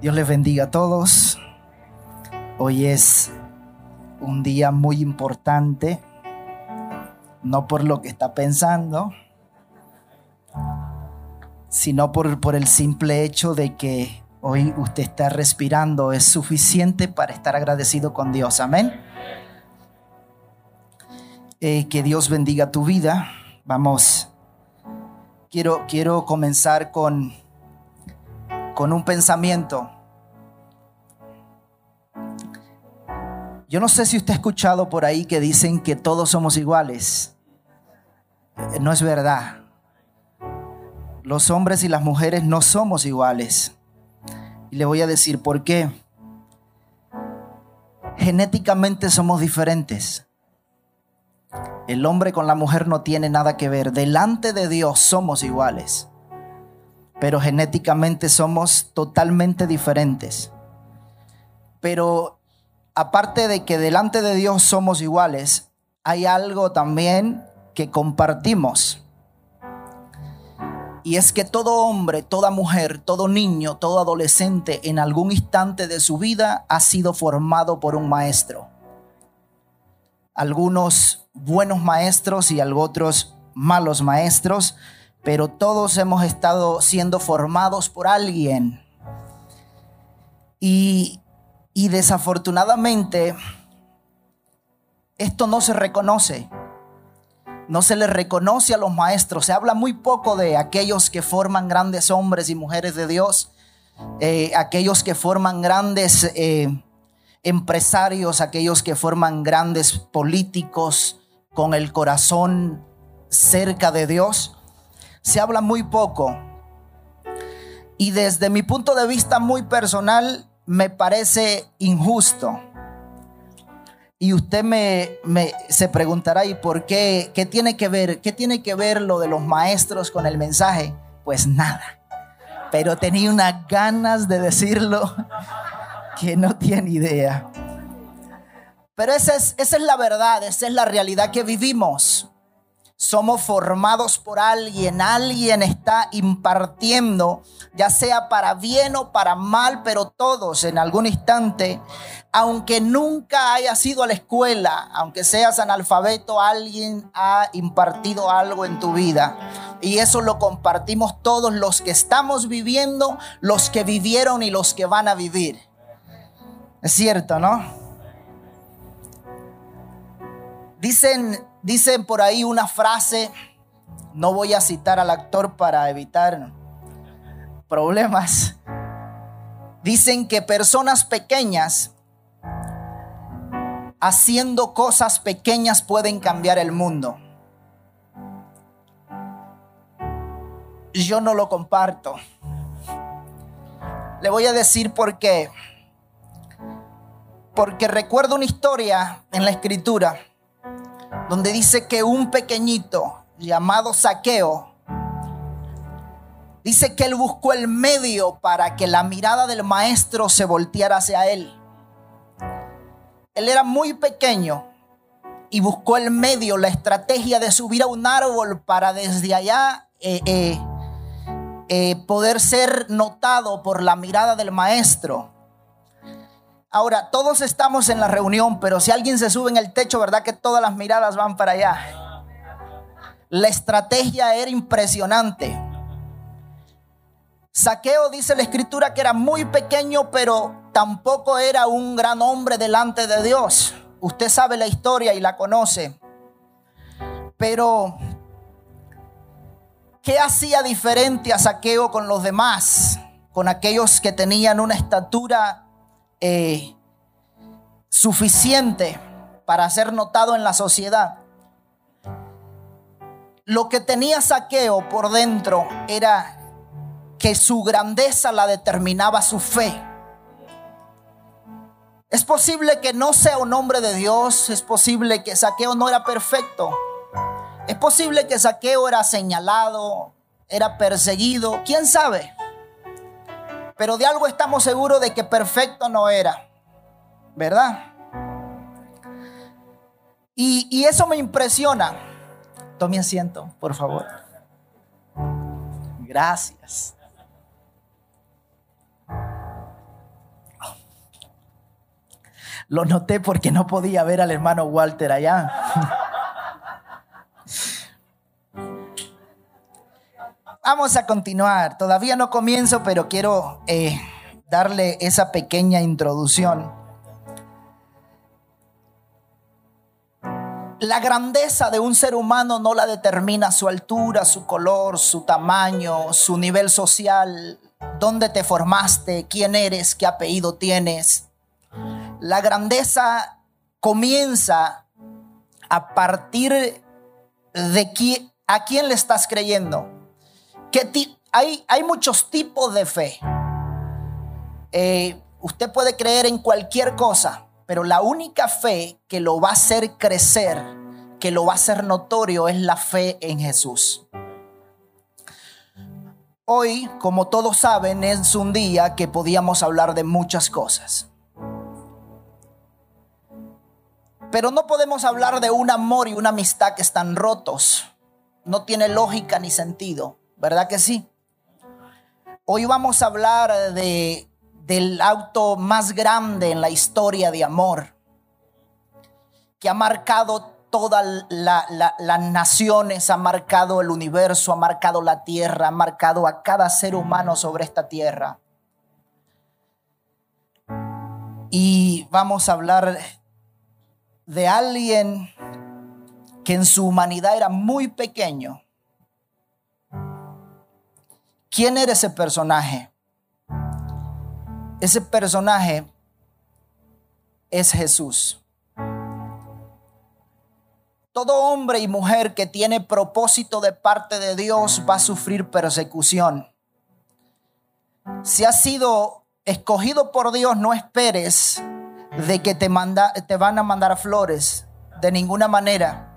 Dios les bendiga a todos. Hoy es un día muy importante, no por lo que está pensando, sino por, por el simple hecho de que hoy usted está respirando es suficiente para estar agradecido con Dios. Amén. Eh, que Dios bendiga tu vida. Vamos, quiero, quiero comenzar con con un pensamiento. Yo no sé si usted ha escuchado por ahí que dicen que todos somos iguales. Eh, no es verdad. Los hombres y las mujeres no somos iguales. Y le voy a decir por qué. Genéticamente somos diferentes. El hombre con la mujer no tiene nada que ver. Delante de Dios somos iguales pero genéticamente somos totalmente diferentes. Pero aparte de que delante de Dios somos iguales, hay algo también que compartimos. Y es que todo hombre, toda mujer, todo niño, todo adolescente en algún instante de su vida ha sido formado por un maestro. Algunos buenos maestros y otros malos maestros, pero todos hemos estado siendo formados por alguien. Y, desafortunadamente, esto no se reconoce. No se le reconoce a los maestros. Se habla muy poco de aquellos que forman grandes hombres y mujeres de Dios. Eh, aquellos que forman grandes eh, empresarios, aquellos que forman grandes políticos con el corazón cerca de Dios se habla muy poco. Y desde mi punto de vista muy personal, me parece injusto. Y usted me, se preguntará, ¿y por qué? ¿Qué tiene que ver? ¿Qué tiene que ver lo de los maestros con el mensaje? Pues nada. Pero tenía unas ganas de decirlo que no tiene idea. Pero esa es, esa es la verdad, esa es la realidad que vivimos somos formados por alguien, alguien está impartiendo, ya sea para bien o para mal, pero todos en algún instante, aunque nunca haya sido a la escuela, aunque seas analfabeto, alguien ha impartido algo en tu vida. Y eso lo compartimos todos los que estamos viviendo, los que vivieron y los que van a vivir. Es cierto, ¿no? Dicen Dicen por ahí una frase, no voy a citar al actor para evitar problemas. Dicen que personas pequeñas haciendo cosas pequeñas pueden cambiar el mundo. Yo no lo comparto. Le voy a decir por qué. Porque recuerdo una historia en la escritura donde dice que un pequeñito llamado Saqueo, dice que él buscó el medio para que la mirada del maestro se volteara hacia él. Él era muy pequeño y buscó el medio, la estrategia de subir a un árbol para desde allá eh, eh, eh, poder ser notado por la mirada del maestro. Ahora, todos estamos en la reunión, pero si alguien se sube en el techo, ¿verdad que todas las miradas van para allá? La estrategia era impresionante. Saqueo dice la escritura que era muy pequeño, pero tampoco era un gran hombre delante de Dios. Usted sabe la historia y la conoce. Pero, ¿qué hacía diferente a Saqueo con los demás? Con aquellos que tenían una estatura eh, suficiente para ser notado en la sociedad. Lo que tenía saqueo por dentro era que su grandeza la determinaba su fe. Es posible que no sea un hombre de Dios, es posible que Saqueo no era perfecto, es posible que Saqueo era señalado, era perseguido, quién sabe. Pero de algo estamos seguros de que perfecto no era, ¿verdad? Y, eso me impresiona. Tome asiento, por favor. Gracias. Lo noté porque no podía ver al hermano Walter allá. Vamos a continuar. Todavía no comienzo, pero quiero eh, darle esa pequeña introducción. La grandeza de un ser humano no la determina su altura, su color, su tamaño, su nivel social, dónde te formaste, quién eres, qué apellido tienes. La grandeza comienza a partir de a quién le estás creyendo. Hay, hay, muchos tipos de fe. Eh, usted puede creer en cualquier cosa, pero la única fe que lo va a hacer crecer, que lo va a hacer notorio, es la fe en Jesús. Hoy, como todos saben, es un día que podíamos hablar de muchas cosas. Pero no podemos hablar de un amor y una amistad que están rotos. No tiene lógica ni sentido, ¿verdad que sí? Hoy vamos a hablar de, del auto más grande en la historia de amor, que ha marcado todas las naciones, ha marcado el universo, ha marcado la tierra, ha marcado a cada ser humano sobre esta tierra. Y vamos a hablar de alguien que en su humanidad era muy pequeño. ¿Quién era ese personaje? Ese personaje es Jesús. Todo hombre y mujer que tiene propósito de parte de Dios va a sufrir persecución. Si has sido escogido por Dios, no esperes de que te, manda, te van a mandar flores, de ninguna manera.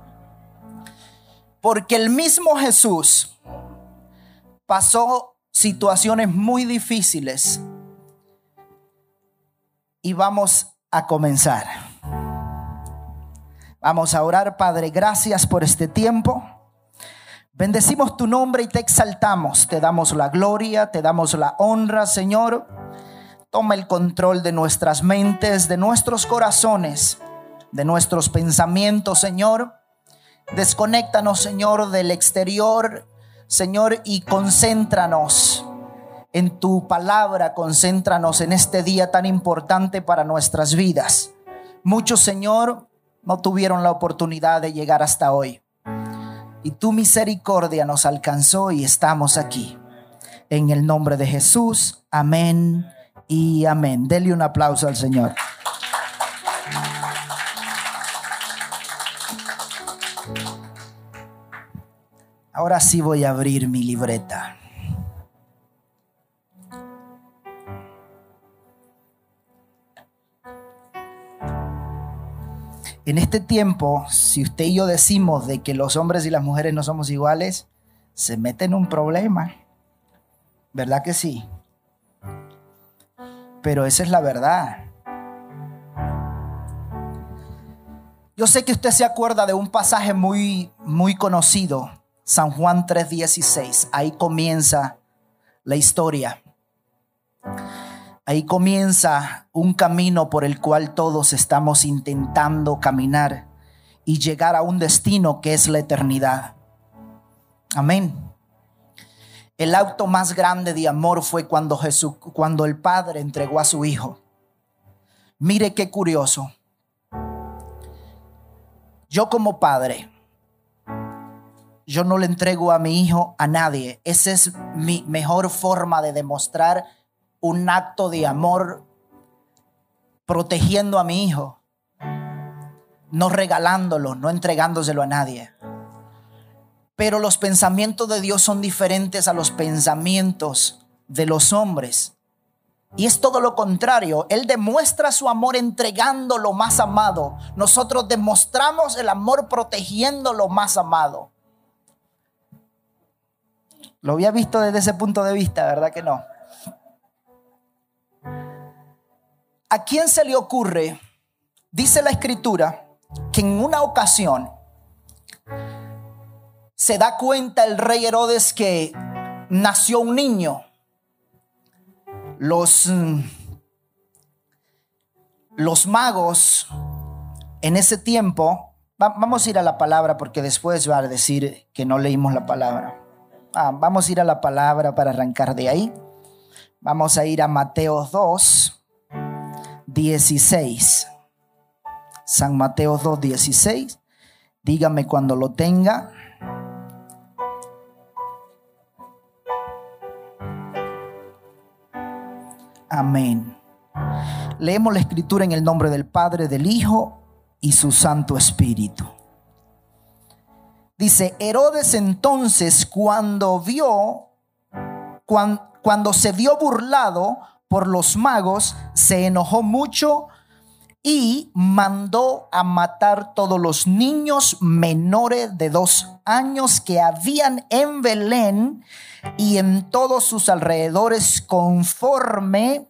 Porque el mismo Jesús pasó situaciones muy difíciles. Y vamos a comenzar. Vamos a orar, Padre, gracias por este tiempo. Bendecimos tu nombre y te exaltamos. Te damos la gloria, te damos la honra, Señor. Toma el control de nuestras mentes, de nuestros corazones, de nuestros pensamientos, Señor. Desconéctanos, Señor, del exterior, Señor, y concéntranos en tu palabra, concéntranos en este día tan importante para nuestras vidas. Muchos, Señor, no tuvieron la oportunidad de llegar hasta hoy. Y tu misericordia nos alcanzó y estamos aquí. En el nombre de Jesús, amén y amén. Dele un aplauso al Señor. Ahora sí voy a abrir mi libreta. En este tiempo, si usted y yo decimos de que los hombres y las mujeres no somos iguales, se mete en un problema. ¿Verdad que sí? pero esa es la verdad. Yo sé que usted se acuerda de un pasaje muy muy conocido, San Juan 3:16. Ahí comienza la historia. Ahí comienza un camino por el cual todos estamos intentando caminar y llegar a un destino que es la eternidad. Amén. El auto más grande de amor fue cuando Jesús, cuando el Padre entregó a su Hijo. Mire qué curioso. Yo como padre, yo no le entrego a mi hijo a nadie. Esa es mi mejor forma de demostrar un acto de amor protegiendo a mi hijo, no regalándolo, no entregándoselo a nadie. Pero los pensamientos de Dios son diferentes a los pensamientos de los hombres. Y es todo lo contrario. Él demuestra su amor entregando lo más amado. Nosotros demostramos el amor protegiendo lo más amado. Lo había visto desde ese punto de vista, ¿verdad que no? ¿A quién se le ocurre? Dice la escritura que en una ocasión se da cuenta el rey Herodes que nació un niño los, mm, los magos en ese tiempo, vamos a ir a la palabra porque después va a decir que no leímos la palabra. Ah, vamos a ir a la palabra para arrancar de ahí. Vamos a ir a Mateo 2, 16. San Mateo 2, 16. Dígame cuando lo tenga. Amén. Leemos la escritura en el nombre del Padre, del Hijo y su Santo Espíritu. Dice, Herodes entonces cuando vio, cuando, se vio burlado por los magos, se enojó mucho y mandó a matar todos los niños menores de dos años que habían en Belén y en todos sus alrededores conforme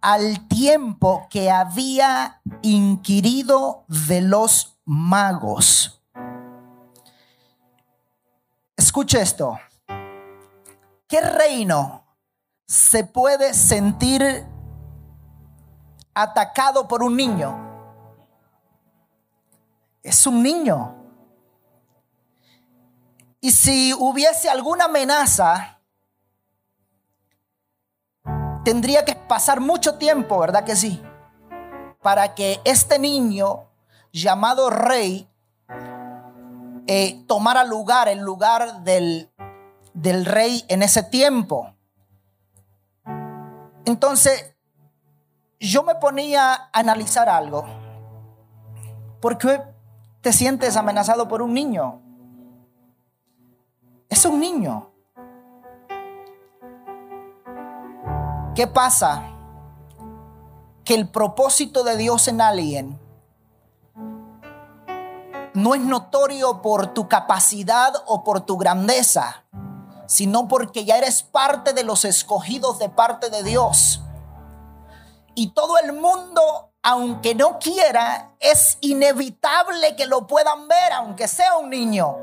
al tiempo que había inquirido de los magos. Escuche esto. ¿Qué reino se puede sentir atacado por un niño. Es un niño. Y si hubiese alguna amenaza, tendría que pasar mucho tiempo, ¿verdad que sí? Para que este niño llamado rey eh, tomara lugar, el lugar del, del rey en ese tiempo. Entonces, yo me ponía a analizar algo. ¿Por qué te sientes amenazado por un niño? Es un niño. ¿Qué pasa? Que el propósito de Dios en alguien no es notorio por tu capacidad o por tu grandeza, sino porque ya eres parte de los escogidos de parte de Dios. Y todo el mundo, aunque no quiera, es inevitable que lo puedan ver, aunque sea un niño.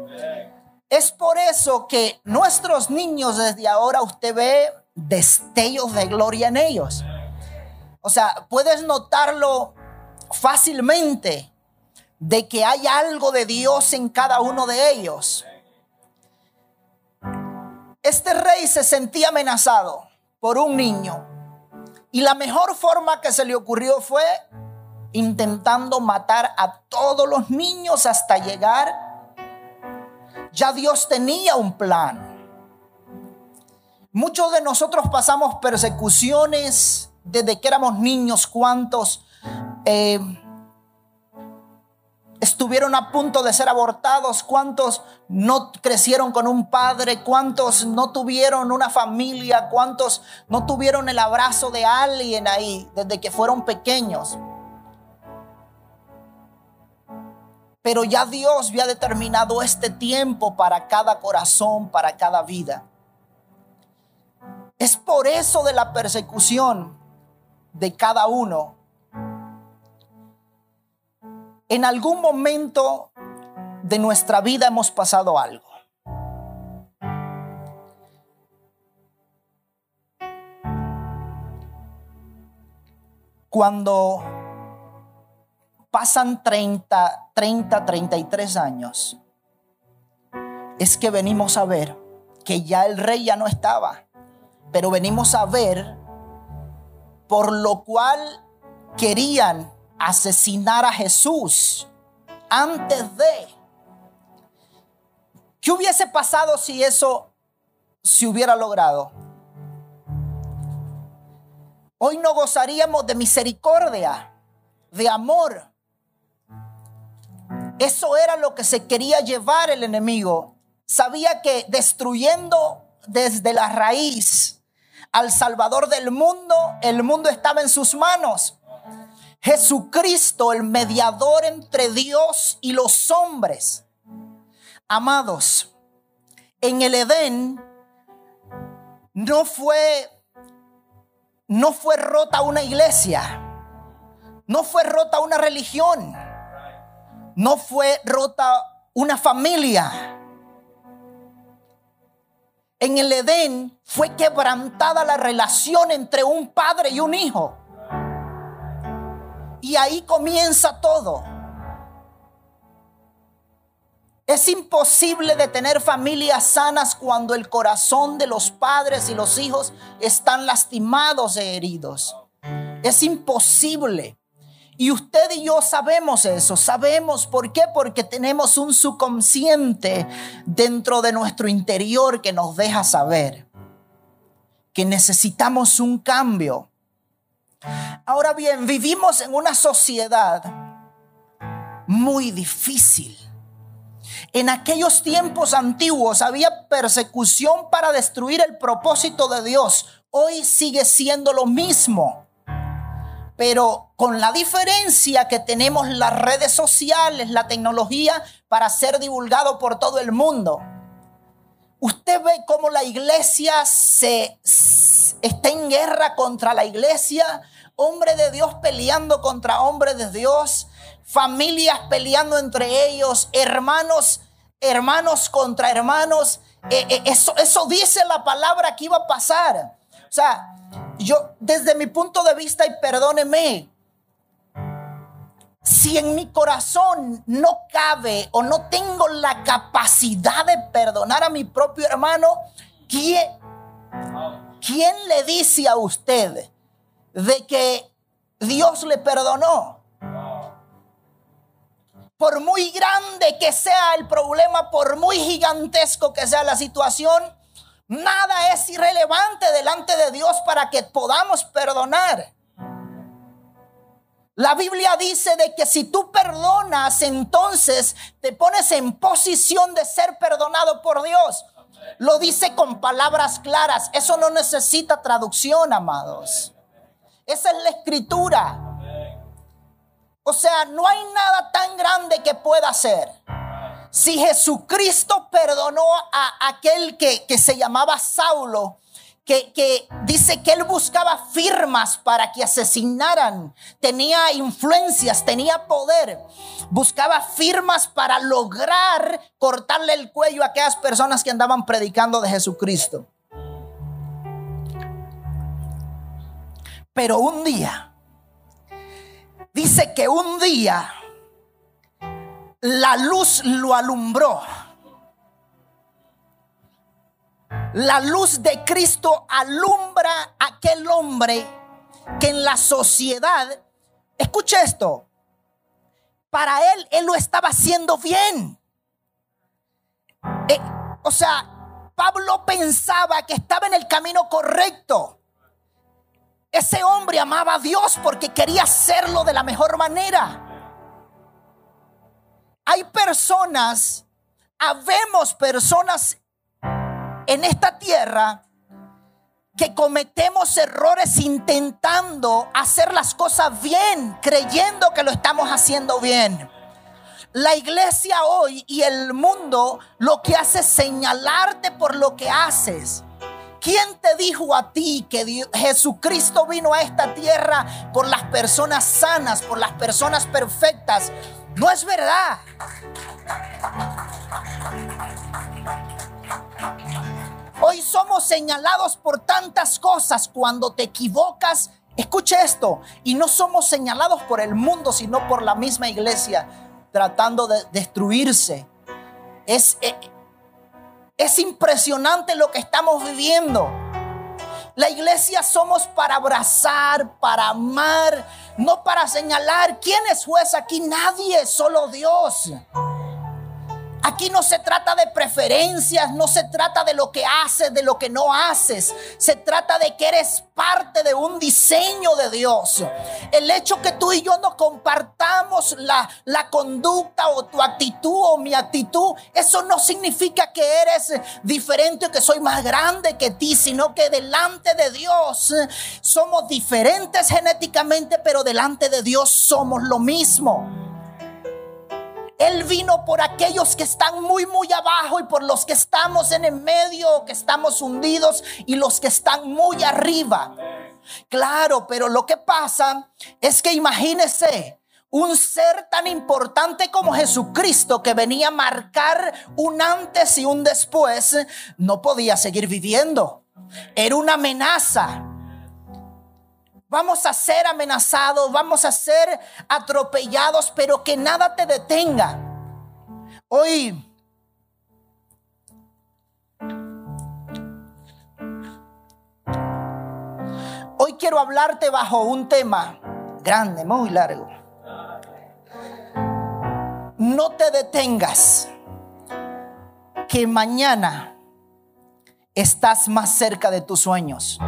Es por eso que nuestros niños desde ahora usted ve destellos de gloria en ellos. O sea, puedes notarlo fácilmente de que hay algo de Dios en cada uno de ellos. Este rey se sentía amenazado por un niño y la mejor forma que se le ocurrió fue intentando matar a todos los niños hasta llegar. Ya Dios tenía un plan. Muchos de nosotros pasamos persecuciones desde que éramos niños. ¿Cuántos? Eh, estuvieron a punto de ser abortados, cuántos no crecieron con un padre, cuántos no tuvieron una familia, cuántos no tuvieron el abrazo de alguien ahí desde que fueron pequeños. Pero ya Dios había determinado este tiempo para cada corazón, para cada vida. Es por eso de la persecución de cada uno en algún momento de nuestra vida hemos pasado algo. Cuando pasan 30, 30, 33 años, es que venimos a ver que ya el rey ya no estaba, pero venimos a ver por lo cual querían asesinar a Jesús antes de. ¿Qué hubiese pasado si eso se hubiera logrado? Hoy no gozaríamos de misericordia, de amor. Eso era lo que se quería llevar el enemigo. Sabía que destruyendo desde la raíz al Salvador del mundo, el mundo estaba en sus manos. Jesucristo, el mediador entre Dios y los hombres. Amados, en el Edén no fue no fue rota una iglesia. No fue rota una religión. No fue rota una familia. En el Edén fue quebrantada la relación entre un padre y un hijo. Y ahí comienza todo. Es imposible de tener familias sanas cuando el corazón de los padres y los hijos están lastimados e heridos. Es imposible. Y usted y yo sabemos eso, sabemos por qué, porque tenemos un subconsciente dentro de nuestro interior que nos deja saber que necesitamos un cambio. Ahora bien, vivimos en una sociedad muy difícil. En aquellos tiempos antiguos había persecución para destruir el propósito de Dios. Hoy sigue siendo lo mismo pero con la diferencia que tenemos las redes sociales, la tecnología para ser divulgado por todo el mundo. Usted ve cómo la iglesia se, está en guerra contra la iglesia, hombre de Dios peleando contra hombre de Dios, familias peleando entre ellos, hermanos, hermanos contra hermanos. Eh, eh, eso, eso dice la palabra que iba a pasar. O sea, yo, desde mi punto de vista, y perdóneme, si en mi corazón no cabe o no tengo la capacidad de perdonar a mi propio hermano, ¿quién, le dice a usted de que Dios le perdonó? Por muy grande que sea el problema, por muy gigantesco que sea la situación, Nada es irrelevante delante de Dios para que podamos perdonar. La Biblia dice de que si tú perdonas, entonces te pones en posición de ser perdonado por Dios. Lo dice con palabras claras. Eso no necesita traducción, amados. Esa es la escritura. O sea, no hay nada tan grande que pueda hacer. Si Jesucristo perdonó a aquel que, se llamaba Saulo, que, dice que él buscaba firmas para que asesinaran, tenía influencias, tenía poder, buscaba firmas para lograr cortarle el cuello a aquellas personas que andaban predicando de Jesucristo. Pero un día, dice que un día la luz lo alumbró. La luz de Cristo alumbra a aquel hombre que en la sociedad, escucha esto, para él, él lo estaba haciendo bien. Eh, o sea, Pablo pensaba que estaba en el camino correcto. Ese hombre amaba a Dios porque quería hacerlo de la mejor manera. Hay personas, habemos personas en esta tierra que cometemos errores intentando hacer las cosas bien, creyendo que lo estamos haciendo bien. La iglesia hoy y el mundo lo que hace es señalarte por lo que haces. ¿Quién te dijo a ti que Jesucristo vino a esta tierra por las personas sanas, por las personas perfectas? No es verdad. Hoy somos señalados por tantas cosas cuando te equivocas. Escuche esto, y no somos señalados por el mundo, sino por la misma iglesia tratando de destruirse. Es, eh, es impresionante lo que estamos viviendo. La iglesia somos para abrazar, para amar, no para señalar quién es juez aquí, nadie, solo Dios. Aquí no se trata de preferencias, no se trata de lo que haces, de lo que no haces. Se trata de que eres parte de un diseño de Dios. El hecho que tú y yo no compartamos la, la conducta o tu actitud o mi actitud, eso no significa que eres diferente o que soy más grande que ti, sino que delante de Dios somos diferentes genéticamente, pero delante de Dios somos lo mismo. Él vino por aquellos que están muy, muy abajo y por los que estamos en el medio, que estamos hundidos y los que están muy arriba. Claro, pero lo que pasa es que imagínese un ser tan importante como Jesucristo que venía a marcar un antes y un después, no podía seguir viviendo. Era una amenaza. Vamos a ser amenazados, vamos a ser atropellados, pero que nada te detenga. Hoy Hoy quiero hablarte bajo un tema grande, muy largo. No te detengas, que mañana estás más cerca de tus sueños.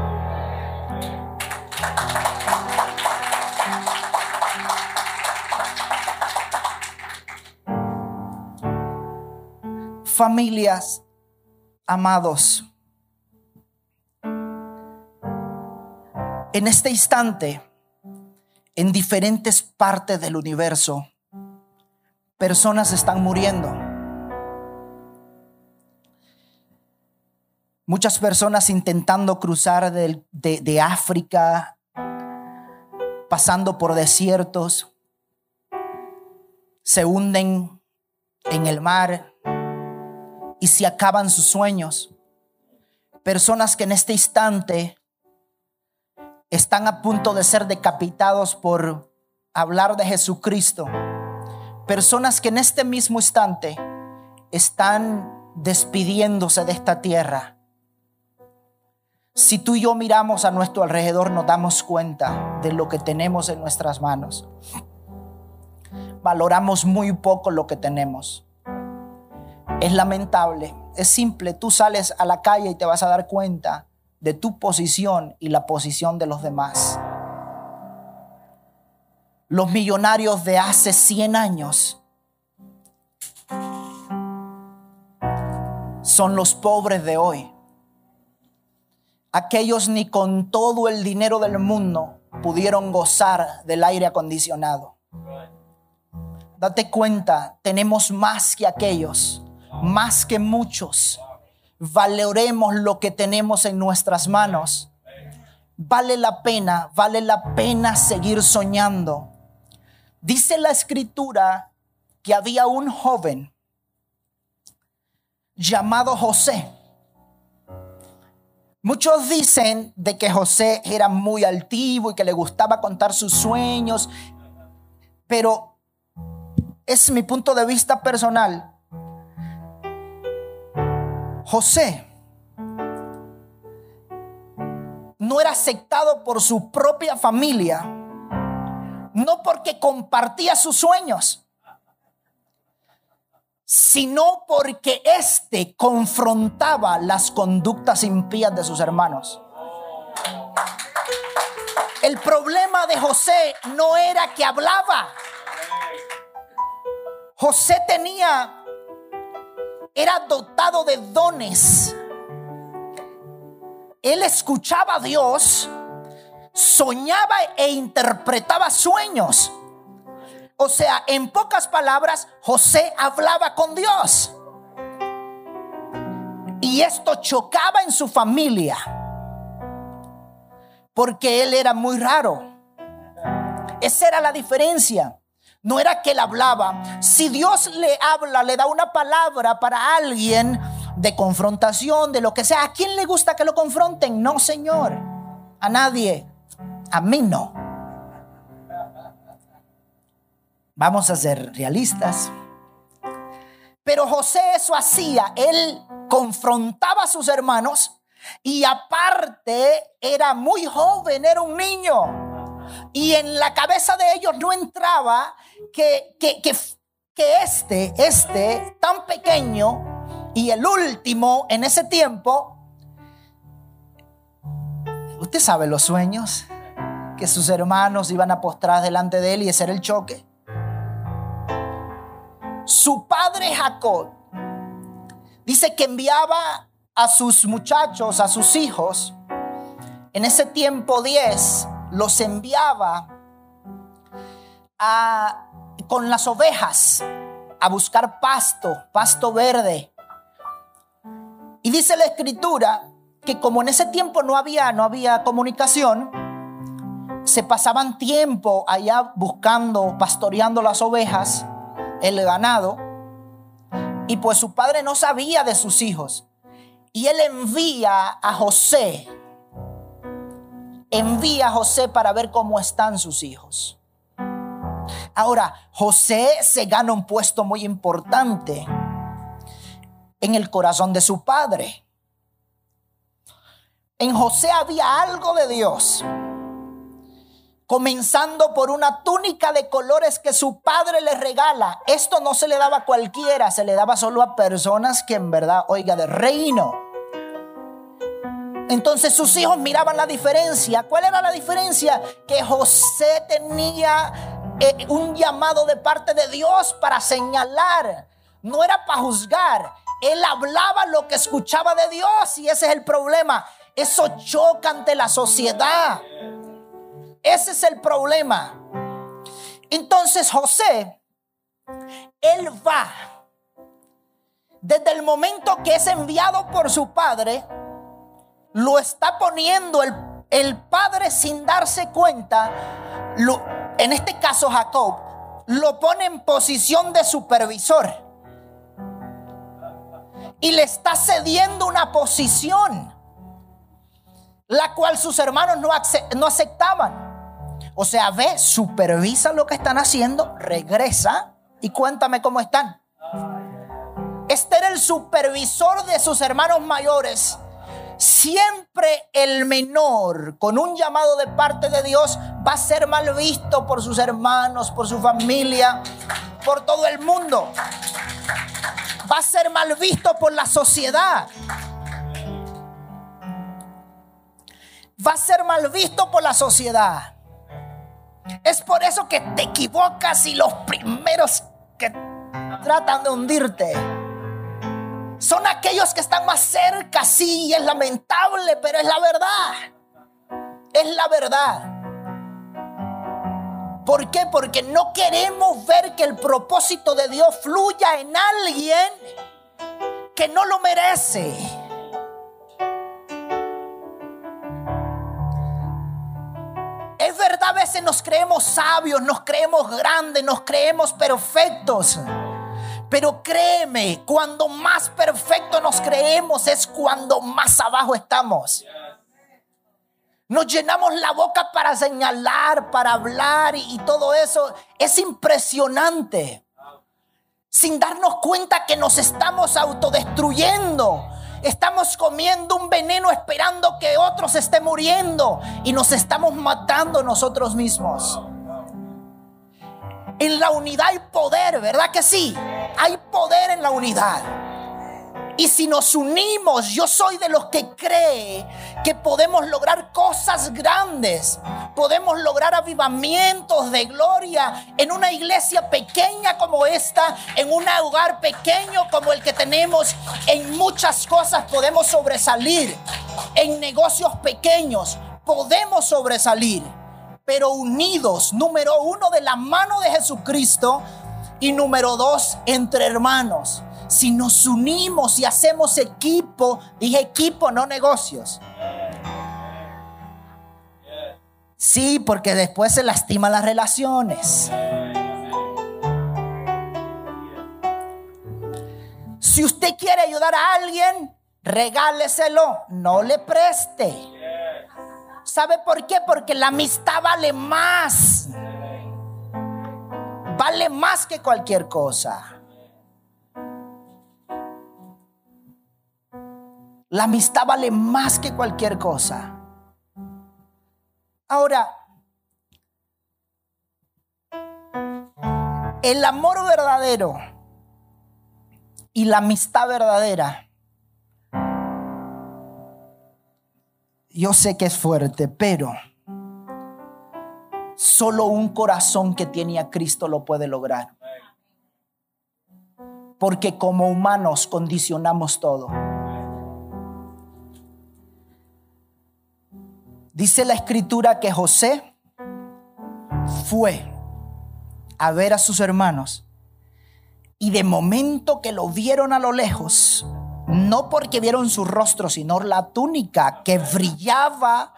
Familias, amados, en este instante, en diferentes partes del universo, personas están muriendo. Muchas personas intentando cruzar de, de, África, pasando por desiertos, se hunden en el mar y se acaban sus sueños. Personas que en este instante están a punto de ser decapitados por hablar de Jesucristo. Personas que en este mismo instante están despidiéndose de esta tierra si tú y yo miramos a nuestro alrededor, nos damos cuenta de lo que tenemos en nuestras manos. Valoramos muy poco lo que tenemos. Es lamentable, es simple. Tú sales a la calle y te vas a dar cuenta de tu posición y la posición de los demás. Los millonarios de hace 100 años son los pobres de hoy. Aquellos ni con todo el dinero del mundo pudieron gozar del aire acondicionado. Date cuenta, tenemos más que aquellos, más que muchos. Valoremos lo que tenemos en nuestras manos. Vale la pena, vale la pena seguir soñando. Dice la escritura que había un joven llamado José Muchos dicen de que José era muy altivo y que le gustaba contar sus sueños, pero es mi punto de vista personal. José no era aceptado por su propia familia, no porque compartía sus sueños, sino porque éste confrontaba las conductas impías de sus hermanos. El problema de José no era que hablaba. José tenía, era dotado de dones. Él escuchaba a Dios, soñaba e interpretaba sueños. O sea, en pocas palabras, José hablaba con Dios. Y esto chocaba en su familia. Porque él era muy raro. Esa era la diferencia. No era que él hablaba. Si Dios le habla, le da una palabra para alguien de confrontación, de lo que sea, ¿a quién le gusta que lo confronten? No, Señor. A nadie. A mí no. Vamos a ser realistas. Pero José eso hacía. Él confrontaba a sus hermanos y aparte era muy joven, era un niño. Y en la cabeza de ellos no entraba que, que, que este, este tan pequeño y el último en ese tiempo, usted sabe los sueños, que sus hermanos iban a postrar delante de él y ese era el choque. Su padre Jacob dice que enviaba a sus muchachos, a sus hijos, en ese tiempo 10, los enviaba a, con las ovejas a buscar pasto, pasto verde. Y dice la escritura que como en ese tiempo no había, no había comunicación, se pasaban tiempo allá buscando, pastoreando las ovejas, el ganado, y pues su padre no sabía de sus hijos. Y él envía a José, envía a José para ver cómo están sus hijos. Ahora, José se gana un puesto muy importante en el corazón de su padre. En José había algo de Dios. Comenzando por una túnica de colores que su padre le regala. Esto no se le daba a cualquiera, se le daba solo a personas que en verdad, oiga, de reino. Entonces sus hijos miraban la diferencia. ¿Cuál era la diferencia? Que José tenía eh, un llamado de parte de Dios para señalar, no era para juzgar. Él hablaba lo que escuchaba de Dios y ese es el problema. Eso choca ante la sociedad. Ese es el problema. Entonces José, él va, desde el momento que es enviado por su padre, lo está poniendo el, el padre sin darse cuenta, lo, en este caso Jacob, lo pone en posición de supervisor. Y le está cediendo una posición, la cual sus hermanos no, aceptaban. O sea, ve, supervisa lo que están haciendo, regresa y cuéntame cómo están. Este era el supervisor de sus hermanos mayores siempre el menor con un llamado de parte de Dios va a ser mal visto por sus hermanos, por su familia, por todo el mundo. Va a ser mal visto por la sociedad. Va a ser mal visto por la sociedad. Es por eso que te equivocas y los primeros que tratan de hundirte son aquellos que están más cerca, sí, es lamentable, pero es la verdad. Es la verdad. ¿Por qué? Porque no queremos ver que el propósito de Dios fluya en alguien que no lo merece. Es verdad, a veces nos creemos sabios, nos creemos grandes, nos creemos perfectos. Pero créeme, cuando más perfecto nos creemos es cuando más abajo estamos. Nos llenamos la boca para señalar, para hablar y, todo eso. Es impresionante. Sin darnos cuenta que nos estamos autodestruyendo. Estamos comiendo un veneno esperando que otros estén muriendo y nos estamos matando nosotros mismos. En la unidad hay poder, ¿verdad que sí? Hay poder en la unidad. Y si nos unimos, yo soy de los que cree que podemos lograr cosas grandes. Podemos lograr avivamientos de gloria en una iglesia pequeña como esta, en un hogar pequeño como el que tenemos. En muchas cosas podemos sobresalir. En negocios pequeños podemos sobresalir pero unidos, número uno, de la mano de Jesucristo y número dos, entre hermanos. Si nos unimos y hacemos equipo, dije equipo, no negocios. Sí, porque después se lastiman las relaciones. Si usted quiere ayudar a alguien, regáleselo, no le preste. ¿Sabe por qué? Porque la amistad vale más. Vale más que cualquier cosa. La amistad vale más que cualquier cosa. Ahora, El amor verdadero y la amistad verdadera. Yo sé que es fuerte, pero solo un corazón que tiene a Cristo lo puede lograr. Porque como humanos condicionamos todo. Dice la escritura que José fue a ver a sus hermanos y de momento que lo vieron a lo lejos, no porque vieron su rostro, sino la túnica que brillaba.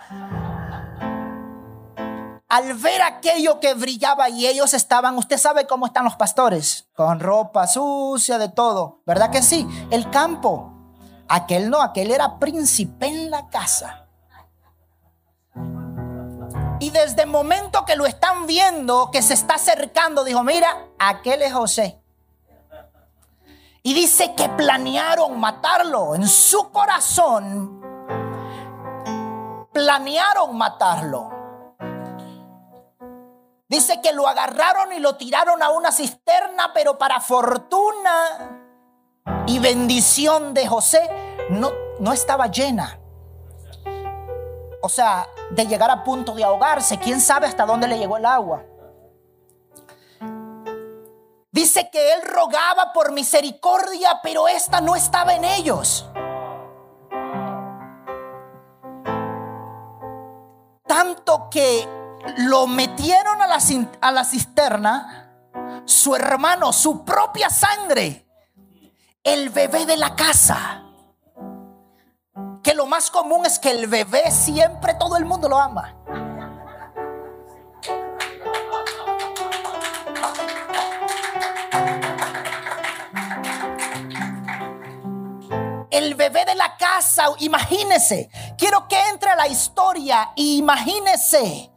Al ver aquello que brillaba y ellos estaban, usted sabe cómo están los pastores, con ropa sucia, de todo, ¿verdad que sí? El campo. Aquel no, aquel era príncipe en la casa. Y desde el momento que lo están viendo, que se está acercando, dijo, mira, aquel es José. Y dice que planearon matarlo. En su corazón planearon matarlo. Dice que lo agarraron y lo tiraron a una cisterna, pero para fortuna y bendición de José no, no estaba llena o sea, de llegar a punto de ahogarse. ¿Quién sabe hasta dónde le llegó el agua? Dice que él rogaba por misericordia, pero esta no estaba en ellos. Tanto que lo metieron a la, cisterna, su hermano, su propia sangre, el bebé de la casa. Que lo más común es que el bebé siempre todo el mundo lo ama. El bebé de la casa, imagínese, quiero que entre a la historia y imagínese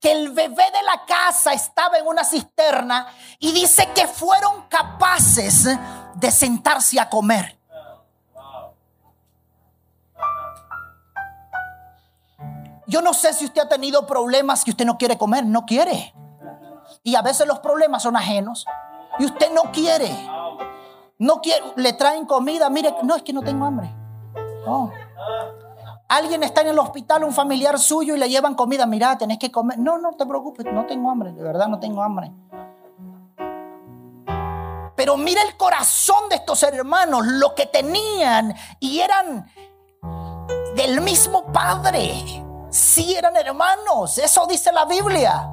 que el bebé de la casa estaba en una cisterna y dice que fueron capaces de sentarse a comer. Yo no sé si usted ha tenido problemas que usted no quiere comer, no quiere. Y a veces los problemas son ajenos y usted no quiere. No quiere, le traen comida, mire, no es que no tengo hambre. Alguien está en el hospital, un familiar suyo y le llevan comida, mira, tenés que comer. No, no te preocupes, no tengo hambre, de verdad no tengo hambre. Pero mira el corazón de estos hermanos, lo que tenían y eran del mismo Padre. Sí eran hermanos, eso dice la Biblia.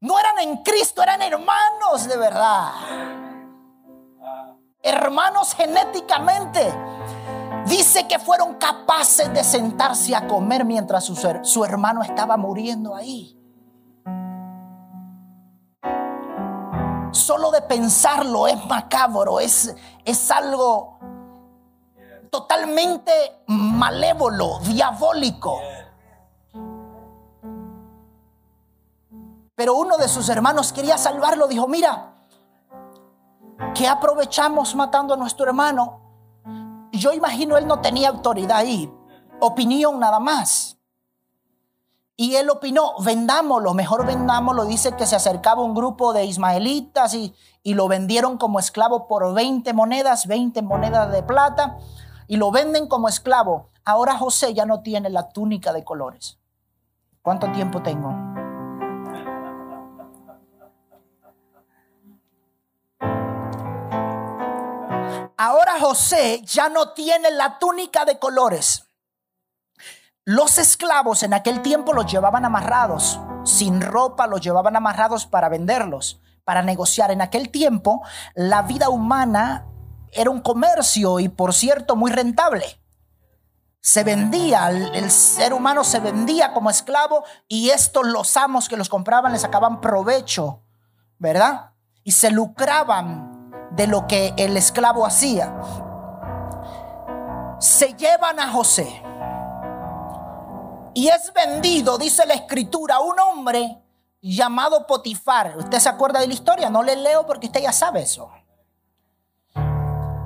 No eran en Cristo, eran hermanos de verdad. Hermanos genéticamente. Dice que fueron capaces de sentarse a comer mientras su, su hermano estaba muriendo ahí. Solo de pensarlo es macabro, es, es algo totalmente malévolo, diabólico. Pero uno de sus hermanos quería salvarlo, dijo, mira, ¿qué aprovechamos matando a nuestro hermano? Yo imagino él no tenía autoridad ahí, opinión nada más. Y él opinó, vendámoslo, mejor vendámoslo. Dice que se acercaba un grupo de ismaelitas y, y lo vendieron como esclavo por 20 monedas, 20 monedas de plata y lo venden como esclavo. Ahora José ya no tiene la túnica de colores. ¿Cuánto tiempo tengo? Ahora José ya no tiene la túnica de colores. Los esclavos en aquel tiempo los llevaban amarrados, sin ropa, los llevaban amarrados para venderlos, para negociar. En aquel tiempo la vida humana era un comercio y por cierto muy rentable. Se vendía, el, ser humano se vendía como esclavo y estos los amos que los compraban les sacaban provecho, ¿verdad? Y se lucraban de lo que el esclavo hacía. Se llevan a José y es vendido, dice la escritura, un hombre llamado Potifar. ¿Usted se acuerda de la historia? No le leo porque usted ya sabe eso.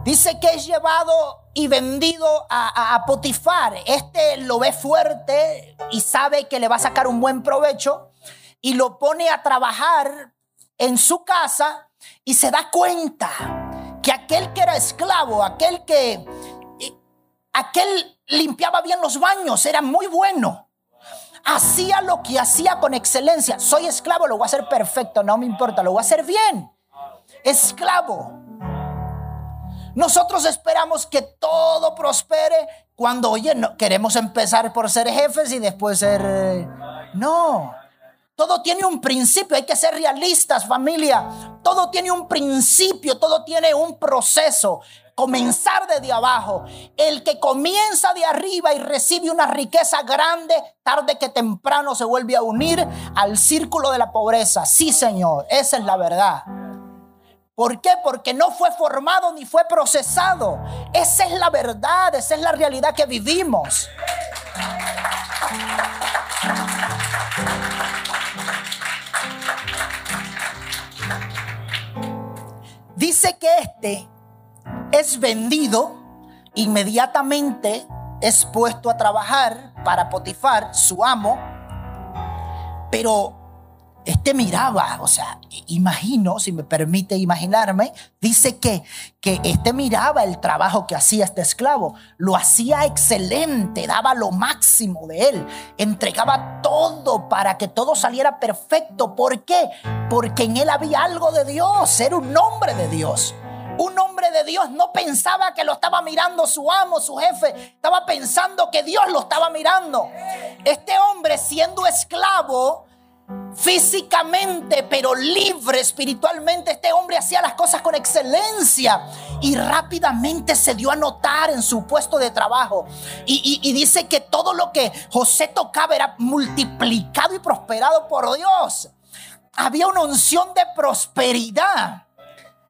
Dice que es llevado y vendido a, Potifar. Este lo ve fuerte y sabe que le va a sacar un buen provecho y lo pone a trabajar en su casa y se da cuenta que aquel que era esclavo, aquel que aquel limpiaba bien los baños, era muy bueno. Hacía lo que hacía con excelencia. Soy esclavo, lo voy a hacer perfecto, no me importa, lo voy a hacer bien. Esclavo. Nosotros esperamos que todo prospere cuando, oye, no, queremos empezar por ser jefes y después ser... Eh, no. Todo tiene un principio, hay que ser realistas familia. Todo tiene un principio, todo tiene un proceso. Comenzar desde abajo. El que comienza de arriba y recibe una riqueza grande, tarde que temprano se vuelve a unir al círculo de la pobreza. Sí, Señor, esa es la verdad. ¿Por qué? Porque no fue formado ni fue procesado. Esa es la verdad, esa es la realidad que vivimos. Dice que este es vendido, inmediatamente es puesto a trabajar para Potifar, su amo, pero este miraba, o sea, imagino, si me permite imaginarme, dice que, que este miraba el trabajo que hacía este esclavo, lo hacía excelente, daba lo máximo de él, entregaba todo para que todo saliera perfecto. ¿Por qué? Porque en él había algo de Dios, era un hombre de Dios. Un hombre de Dios no pensaba que lo estaba mirando su amo, su jefe, estaba pensando que Dios lo estaba mirando. Este hombre siendo esclavo, físicamente, pero libre espiritualmente. Este hombre hacía las cosas con excelencia y rápidamente se dio a notar en su puesto de trabajo. Y, dice que todo lo que José tocaba era multiplicado y prosperado por Dios. Había una unción de prosperidad.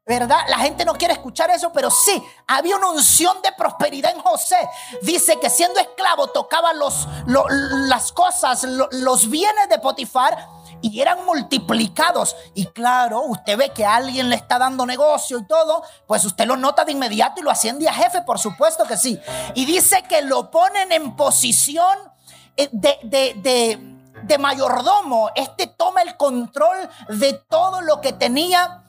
¿Verdad? La gente no quiere escuchar eso, pero sí, había una unción de prosperidad en José. Dice que siendo esclavo tocaba los, las cosas, los bienes de Potifar y eran multiplicados. Y claro, usted ve que alguien le está dando negocio y todo, pues usted lo nota de inmediato y lo asciende a jefe, por supuesto que sí. Y dice que lo ponen en posición eh, de, de, de mayordomo. Este toma el control de todo lo que tenía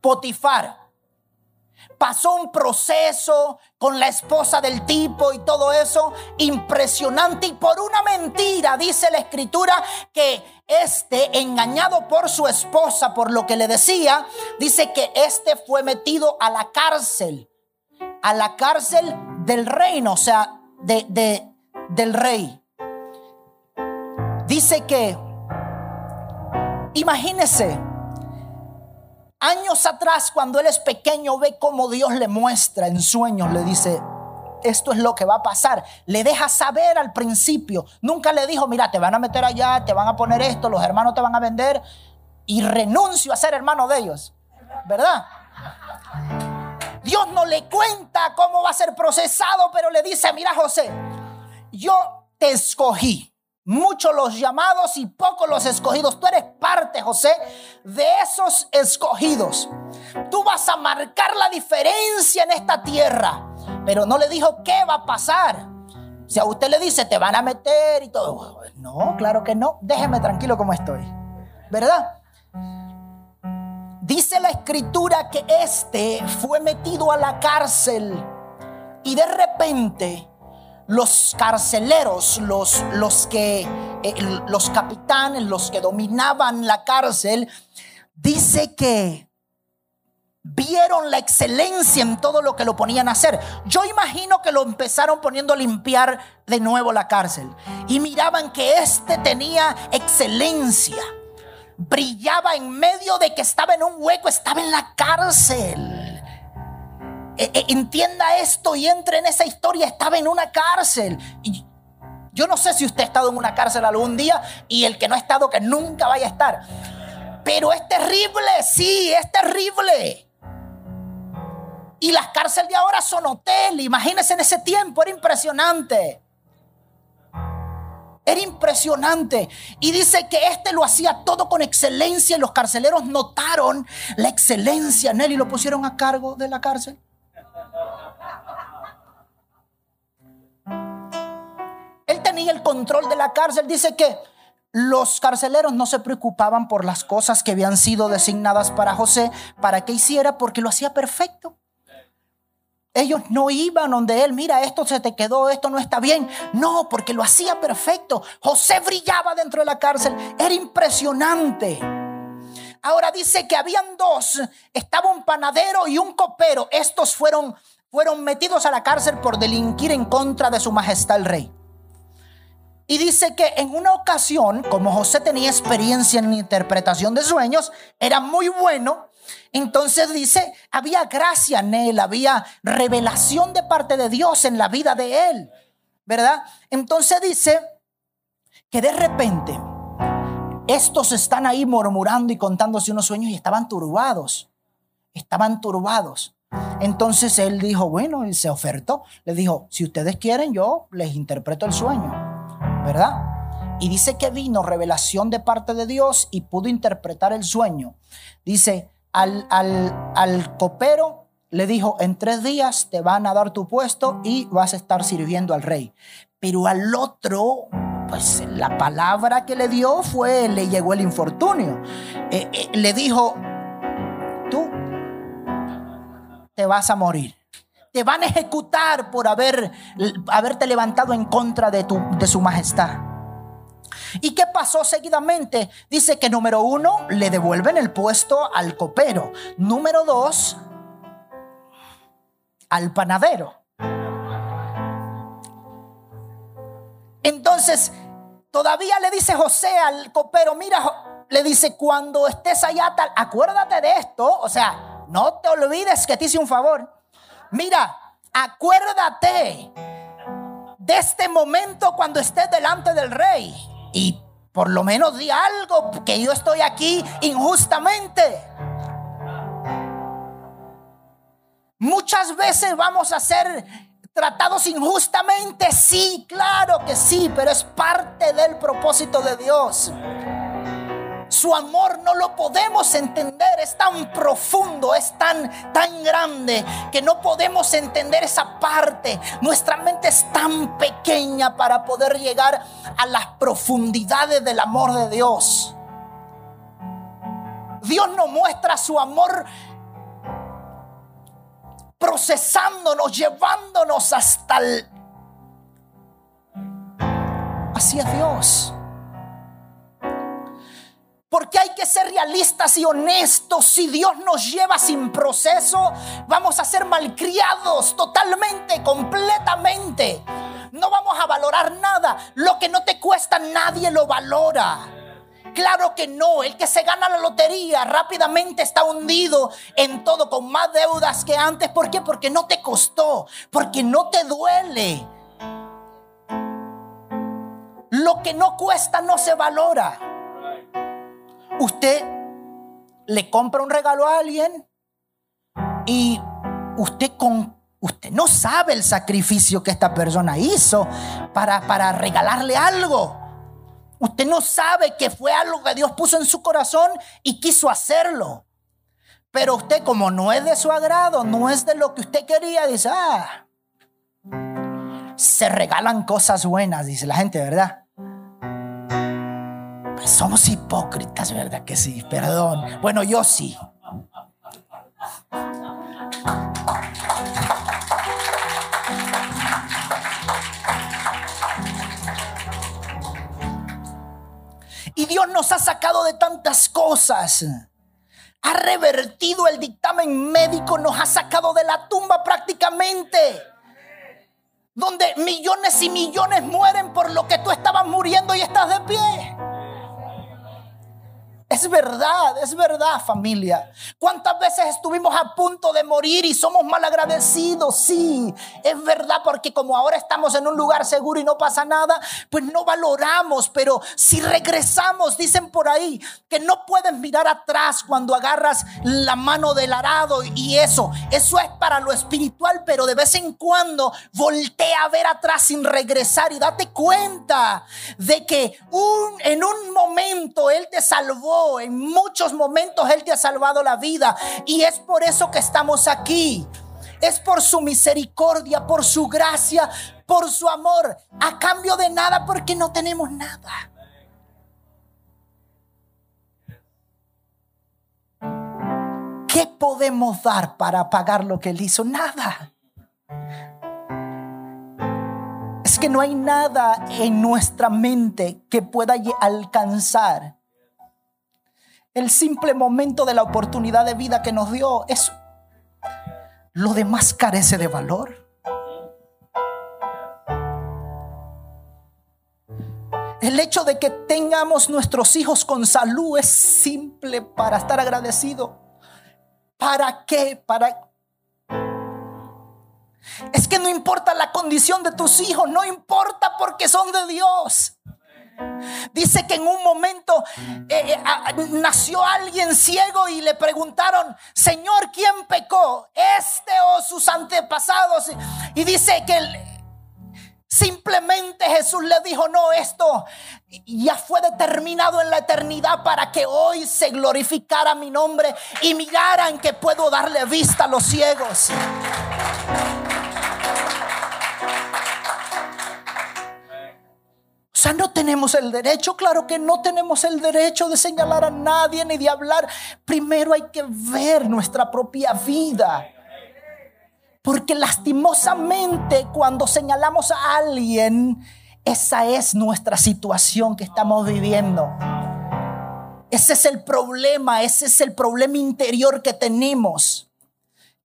Potifar. Pasó un proceso con la esposa del tipo y todo eso impresionante y por una mentira dice la escritura que este engañado por su esposa por lo que le decía dice que este fue metido a la cárcel a la cárcel del reino o sea de, de del rey. Dice que imagínese Años atrás, cuando él es pequeño, ve cómo Dios le muestra en sueños, le dice, esto es lo que va a pasar. Le deja saber al principio. Nunca le dijo, mira, te van a meter allá, te van a poner esto, los hermanos te van a vender. Y renuncio a ser hermano de ellos. ¿Verdad? Dios no le cuenta cómo va a ser procesado, pero le dice, mira José, yo te escogí. Muchos los llamados y pocos los escogidos. Tú eres parte, José, de esos escogidos. Tú vas a marcar la diferencia en esta tierra. Pero no le dijo qué va a pasar. Si a usted le dice, te van a meter y todo. No, claro que no. Déjeme tranquilo como estoy. ¿Verdad? Dice la escritura que este fue metido a la cárcel y de repente los carceleros, los, los que, eh, los capitanes, los que dominaban la cárcel, dice que vieron la excelencia en todo lo que lo ponían a hacer. Yo imagino que lo empezaron poniendo a limpiar de nuevo la cárcel y miraban que este tenía excelencia. Brillaba en medio de que estaba en un hueco, estaba en la cárcel. E, e, entienda esto y entre en esa historia. Estaba en una cárcel. Y yo no sé si usted ha estado en una cárcel algún día y el que no ha estado, que nunca vaya a estar. Pero es terrible, sí, es terrible. Y las cárceles de ahora son hotel. Imagínense en ese tiempo, era impresionante. Era impresionante. Y dice que este lo hacía todo con excelencia. Y los carceleros notaron la excelencia en él y lo pusieron a cargo de la cárcel. El control de la cárcel. Dice que los carceleros no se preocupaban por las cosas que habían sido designadas para José para que hiciera porque lo hacía perfecto. Ellos no iban donde él, mira, esto se te quedó, esto no está bien. No, porque lo hacía perfecto. José brillaba dentro de la cárcel. Era impresionante. Ahora dice que habían dos. Estaba un panadero y un copero. Estos fueron, fueron metidos a la cárcel por delinquir en contra de su majestad el rey. Y dice que en una ocasión, como José tenía experiencia en interpretación de sueños, era muy bueno. Entonces dice, había gracia en él, había revelación de parte de Dios en la vida de él, ¿verdad? Entonces dice que de repente estos están ahí murmurando y contándose unos sueños y estaban turbados, estaban turbados. Entonces él dijo, bueno, y se ofertó, le dijo, si ustedes quieren, yo les interpreto el sueño, ¿verdad? Y dice que vino revelación de parte de Dios y pudo interpretar el sueño. Dice, al, copero le dijo, en tres días te van a dar tu puesto y vas a estar sirviendo al rey. Pero al otro, pues la palabra que le dio fue, le llegó el infortunio. Eh, eh, le dijo, tú te vas a morir. Te van a ejecutar por haber, haberte levantado en contra de, tu, de su majestad. ¿Y qué pasó seguidamente? Dice que número uno, le devuelven el puesto al copero. Número dos, al panadero. Entonces, todavía le dice José al copero, mira, le dice, cuando estés allá, tal, acuérdate de esto, o sea, no te olvides que te hice un favor. Mira, acuérdate de este momento cuando estés delante del rey y por lo menos di algo, que yo estoy aquí injustamente. Muchas veces vamos a ser tratados injustamente, sí, claro que sí, pero es parte del propósito de Dios. Su amor no lo podemos entender, es tan profundo, es tan tan grande que no podemos entender esa parte. Nuestra mente es tan pequeña para poder llegar a las profundidades del amor de Dios. Dios nos muestra su amor procesándonos, llevándonos hasta el... Así Dios. Porque hay que ser realistas y honestos. Si Dios nos lleva sin proceso, vamos a ser malcriados totalmente, completamente. No vamos a valorar nada. Lo que no te cuesta, nadie lo valora. Claro que no, el que se gana la lotería rápidamente está hundido en todo, con más deudas que antes. ¿Por qué? Porque no te costó, porque no te duele. Lo que no cuesta no se valora. Usted le compra un regalo a alguien y usted con usted no sabe el sacrificio que esta persona hizo para, para regalarle algo. Usted no sabe que fue algo que Dios puso en su corazón y quiso hacerlo. Pero usted como no es de su agrado, no es de lo que usted quería, dice, ah, se regalan cosas buenas, dice la gente, ¿verdad? Somos hipócritas, ¿verdad que sí? Perdón. Bueno, yo sí. Y Dios nos ha sacado de tantas cosas. Ha revertido el dictamen médico, nos ha sacado de la tumba prácticamente. Donde millones y millones mueren por lo que tú estabas muriendo y estás de pie. Es verdad, es verdad familia. ¿Cuántas veces estuvimos a punto de morir y somos mal agradecidos? Sí, es verdad porque como ahora estamos en un lugar seguro y no pasa nada, pues no valoramos. Pero si regresamos, dicen por ahí que no puedes mirar atrás cuando agarras la mano del arado y eso. Eso es para lo espiritual, pero de vez en cuando voltea a ver atrás sin regresar y date cuenta de que en un momento Él te salvó en muchos momentos Él te ha salvado la vida y es por eso que estamos aquí. Es por su misericordia, por su gracia, por su amor, a cambio de nada porque no tenemos nada. ¿Qué podemos dar para pagar lo que Él hizo? Nada. Es que no hay nada en nuestra mente que pueda alcanzar el simple momento de la oportunidad de vida que nos dio. Es lo demás carece de valor. El hecho de que tengamos nuestros hijos con salud es simple para estar agradecido. ¿Para qué? Para... Es que no importa la condición de tus hijos, no importa porque son de Dios. Dice que en un momento eh, eh, nació alguien ciego y le preguntaron, Señor, ¿quién pecó? ¿Este o sus antepasados? Y dice que Simplemente Jesús le dijo, no, esto ya fue determinado en la eternidad para que hoy se glorificara mi nombre y miraran que puedo darle vista a los ciegos. O sea, no tenemos el derecho, claro que no tenemos el derecho de señalar a nadie ni de hablar. Primero hay que ver nuestra propia vida. Porque lastimosamente cuando señalamos a alguien, esa es nuestra situación que estamos viviendo. Ese es el problema, ese es el problema interior que tenemos.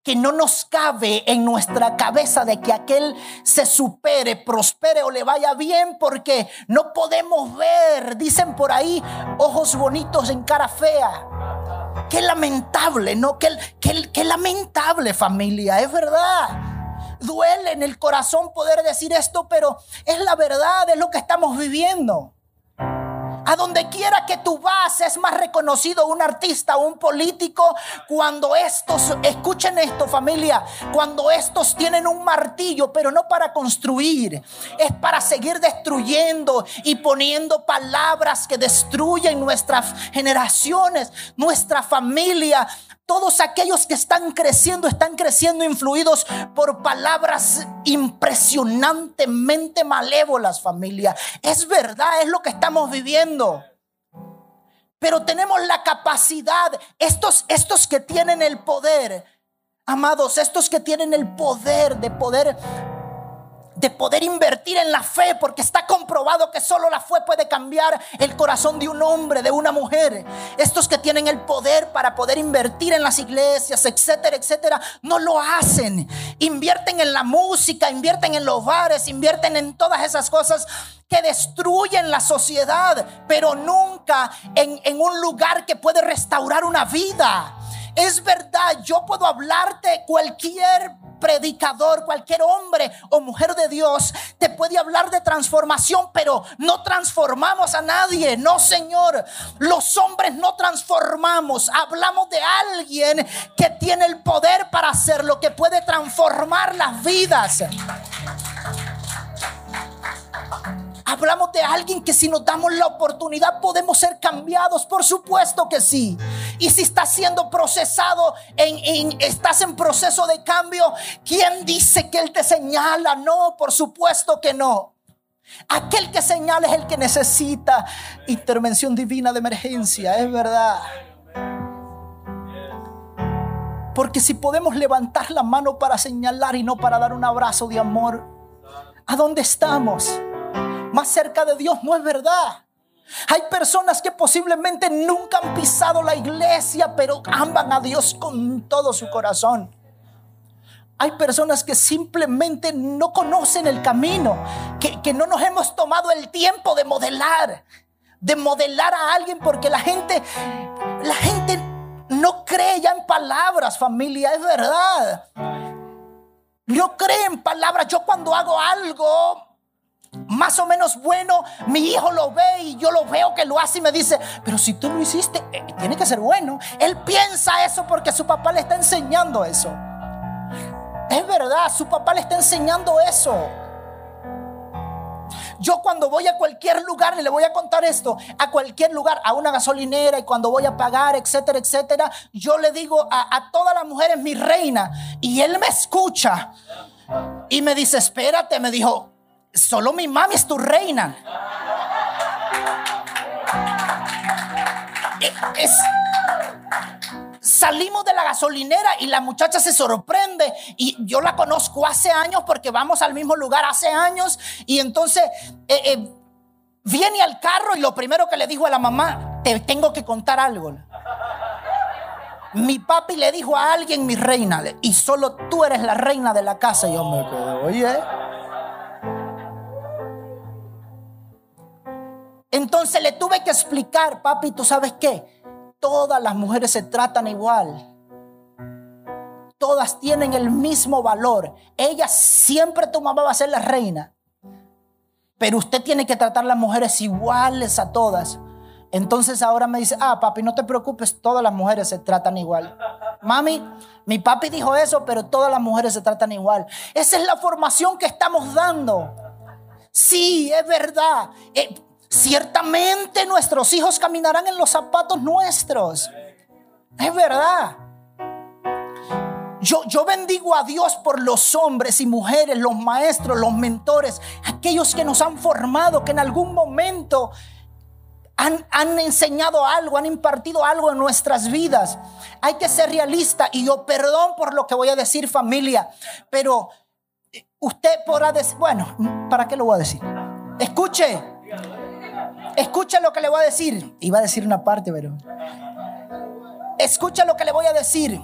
Que no nos cabe en nuestra cabeza de que aquel se supere, prospere o le vaya bien porque no podemos ver, dicen por ahí, ojos bonitos en cara fea. Qué lamentable, ¿no? Qué, qué, lamentable familia, es verdad. Duele en el corazón poder decir esto, pero es la verdad, es lo que estamos viviendo. A donde quiera que tú vas es más reconocido un artista un político. Cuando estos, escuchen esto familia, cuando estos tienen un martillo, pero no para construir, es para seguir destruyendo y poniendo palabras que destruyen nuestras generaciones, nuestra familia, todos aquellos que están creciendo están creciendo influidos por palabras impresionantemente malévolas, familia. Es verdad, es lo que estamos viviendo. Pero tenemos la capacidad, estos, estos que tienen el poder, amados, estos que tienen el poder de poder de poder invertir en la fe, porque está comprobado que solo la fe puede cambiar el corazón de un hombre, de una mujer. Estos que tienen el poder para poder invertir en las iglesias, etcétera, etcétera, no lo hacen. Invierten en la música, invierten en los bares, invierten en todas esas cosas que destruyen la sociedad, pero nunca en, en un lugar que puede restaurar una vida. Es verdad, yo puedo hablarte cualquier predicador, cualquier hombre o mujer de Dios te puede hablar de transformación, pero no transformamos a nadie. No, Señor. Los hombres no transformamos. Hablamos de alguien que tiene el poder para hacerlo, que puede transformar las vidas. Hablamos de alguien que si nos damos la oportunidad podemos ser cambiados, por supuesto que sí. Y si estás siendo procesado, en, estás en proceso de cambio, ¿quién dice que Él te señala? No, por supuesto que no. Aquel que señala es el que necesita intervención divina de emergencia, es verdad. Porque si podemos levantar la mano para señalar y no para dar un abrazo de amor, ¿a dónde estamos? Más cerca de Dios, no es verdad. Hay personas que posiblemente nunca han pisado la iglesia, pero aman a Dios con todo su corazón. Hay personas que simplemente no conocen el camino, que, que, no nos hemos tomado el tiempo de modelar, de modelar a alguien, porque la gente, la gente no cree ya en palabras, familia, es verdad. No cree en palabras. Yo cuando hago algo, más o menos bueno, mi hijo lo ve y yo lo veo que lo hace y me dice, pero si tú lo hiciste, eh, tiene que ser bueno. Él piensa eso porque su papá le está enseñando eso. Es verdad, su papá le está enseñando eso. Yo cuando voy a cualquier lugar, y le voy a contar esto, a cualquier lugar, a una gasolinera y cuando voy a pagar, etcétera, etcétera, yo le digo a, a todas las mujeres mi reina y él me escucha y me dice, espérate, me dijo, Solo mi mami es tu reina. Es, salimos de la gasolinera y la muchacha se sorprende y yo la conozco hace años porque vamos al mismo lugar hace años y entonces eh, eh, viene al carro y lo primero que le dijo a la mamá, te tengo que contar algo. Mi papi le dijo a alguien, mi reina, y solo tú eres la reina de la casa. Y yo me quedo, oye. Entonces le tuve que explicar, papi, ¿tú sabes qué? Todas las mujeres se tratan igual. Todas tienen el mismo valor. Ella siempre tu mamá va a ser la reina. Pero usted tiene que tratar a las mujeres iguales a todas. Entonces ahora me dice, ah, papi, no te preocupes, todas las mujeres se tratan igual. Mami, mi papi dijo eso, pero todas las mujeres se tratan igual. Esa es la formación que estamos dando. Sí, es verdad. Eh, ciertamente nuestros hijos caminarán en los zapatos nuestros. Es verdad. Yo, yo, bendigo a Dios por los hombres y mujeres, los maestros, los mentores, aquellos que nos han formado, que en algún momento han, enseñado algo, han impartido algo en nuestras vidas. Hay que ser realista y yo perdón por lo que voy a decir familia, pero usted podrá decir, bueno, ¿para qué lo voy a decir? Escuche, escuche lo que le voy a decir. Iba a decir una parte, pero... Escucha lo que le voy a decir.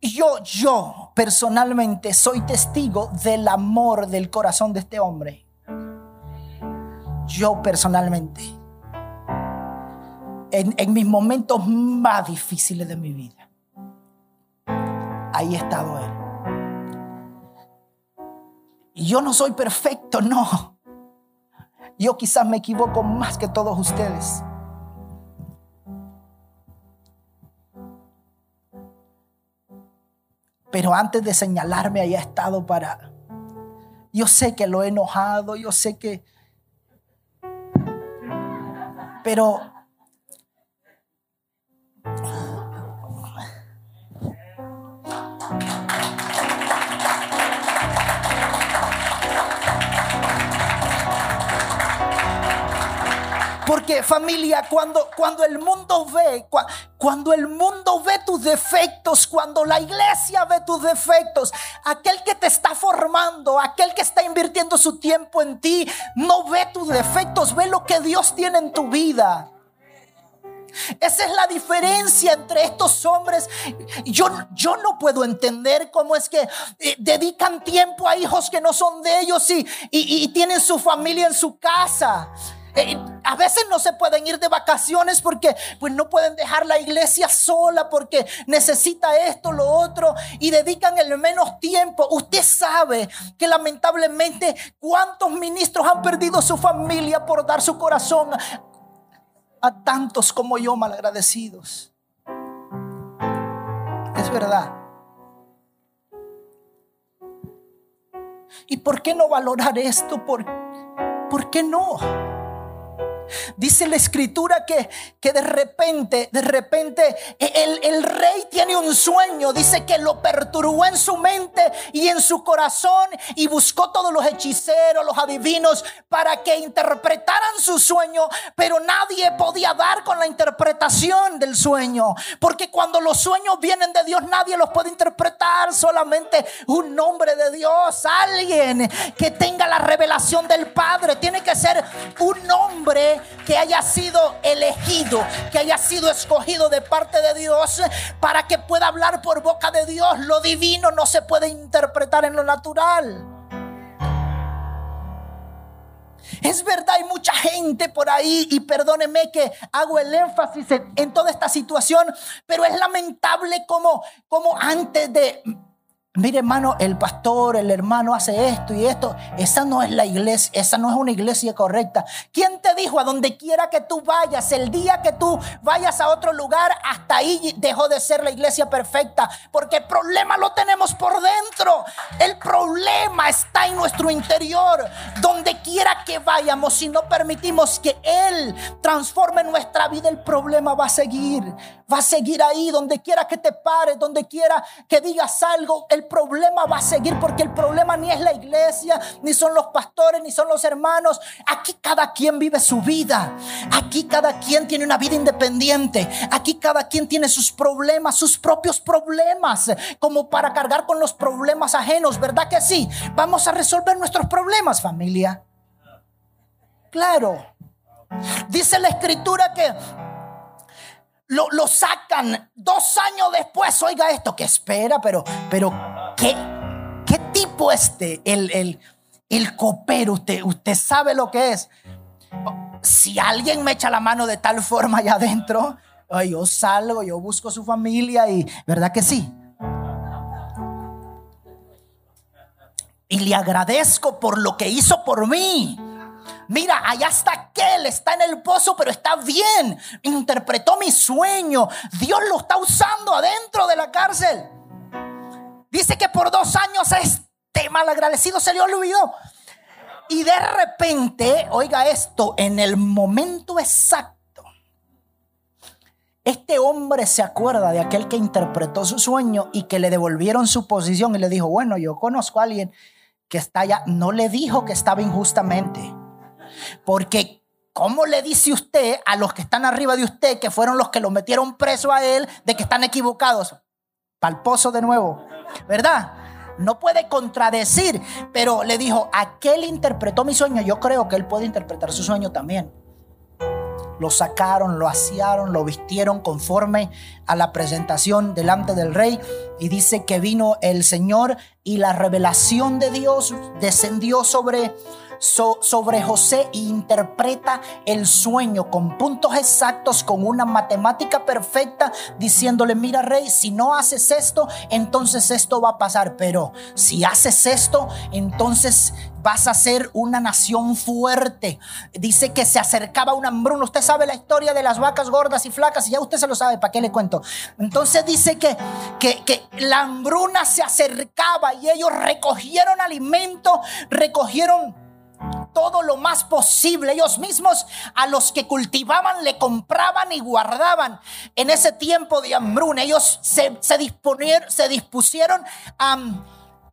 Yo, yo personalmente soy testigo del amor del corazón de este hombre yo personalmente, en, mis momentos más difíciles de mi vida, ahí ha estado Él. Yo no soy perfecto, no. Yo quizás me equivoco más que todos ustedes. Pero antes de señalarme, ahí ha estado para... Yo sé que lo he enojado, yo sé que pero Porque familia, cuando, cuando el mundo ve, cuando el mundo ve tus defectos, cuando la iglesia ve tus defectos, aquel que te está formando, aquel que está invirtiendo su tiempo en ti, no ve tus defectos, ve lo que Dios tiene en tu vida. Esa es la diferencia entre estos hombres. Yo, yo no puedo entender cómo es que eh, dedican tiempo a hijos que no son de ellos y, y tienen su familia en su casa. Eh, a veces no se pueden ir de vacaciones porque pues no pueden dejar la iglesia sola porque necesita esto, lo otro y dedican el menos tiempo. Usted sabe que lamentablemente cuántos ministros han perdido su familia por dar su corazón a tantos como yo malagradecidos. Es verdad. ¿Y por qué no valorar esto? ¿Por, ¿por qué no? Dice la escritura que, que de repente, de repente, el, el, rey tiene un sueño. Dice que lo perturbó en su mente y en su corazón y buscó todos los hechiceros, los adivinos, para que interpretaran su sueño. Pero nadie podía dar con la interpretación del sueño. Porque cuando los sueños vienen de Dios, nadie los puede interpretar. Solamente un nombre de Dios, alguien que tenga la revelación del Padre. Tiene que ser un que haya sido elegido, que haya sido escogido de parte de Dios para que pueda hablar por boca de Dios. Lo divino no se puede interpretar en lo natural. Es verdad, hay mucha gente por ahí y perdóneme que hago el énfasis en, toda esta situación, pero es lamentable como, como antes de Mire, hermano, el pastor, el hermano hace esto y esto. Esa no es la iglesia, esa no es una iglesia correcta. ¿Quién te dijo a donde quiera que tú vayas, el día que tú vayas a otro lugar, hasta ahí dejó de ser la iglesia perfecta? Porque el problema lo tenemos por dentro. El problema está en nuestro interior. Donde quiera que vayamos, si no permitimos que Él transforme nuestra vida, el problema va a seguir. Va a seguir ahí, donde quiera que te pares, donde quiera que digas algo. El el problema va a seguir porque el problema ni es la iglesia, ni son los pastores, ni son los hermanos. Aquí cada quien vive su vida. Aquí cada quien tiene una vida independiente. Aquí cada quien tiene sus problemas, sus propios problemas, como para cargar con los problemas ajenos, ¿verdad que sí? Vamos a resolver nuestros problemas, familia. Claro. Dice la escritura que lo, sacan dos años después. Oiga esto, que espera, pero, pero ¿qué, qué tipo este? El, el, el copero, usted, usted sabe lo que es. Si alguien me echa la mano de tal forma allá adentro, yo salgo, yo busco su familia y, ¿verdad que sí? Y le agradezco por lo que hizo por mí. Mira, allá está aquel, está en el pozo, pero está bien. Interpretó mi sueño. Dios lo está usando adentro de la cárcel. Dice que por dos años este malagradecido se le olvidó. Y de repente, oiga esto, en el momento exacto, este hombre se acuerda de aquel que interpretó su sueño y que le devolvieron su posición y le dijo, bueno, yo conozco a alguien que está allá. No le dijo que estaba injustamente. Porque, ¿cómo le dice usted a los que están arriba de usted, que fueron los que lo metieron preso a él, de que están equivocados? Palposo de nuevo, ¿verdad? No puede contradecir, pero le dijo, aquel interpretó mi sueño, yo creo que él puede interpretar su sueño también. Lo sacaron, lo asearon, lo vistieron conforme a la presentación delante del rey. Y dice que vino el Señor y la revelación de Dios descendió sobre sobre José e interpreta el sueño con puntos exactos, con una matemática perfecta, diciéndole, mira rey, si no haces esto, entonces esto va a pasar, pero si haces esto, entonces vas a ser una nación fuerte. Dice que se acercaba una hambruna. Usted sabe la historia de las vacas gordas y flacas, y ya usted se lo sabe, ¿para qué le cuento? Entonces dice que, que, que la hambruna se acercaba y ellos recogieron alimento, recogieron todo lo más posible. Ellos mismos a los que cultivaban le compraban y guardaban. En ese tiempo de hambruna, ellos se, se, se dispusieron a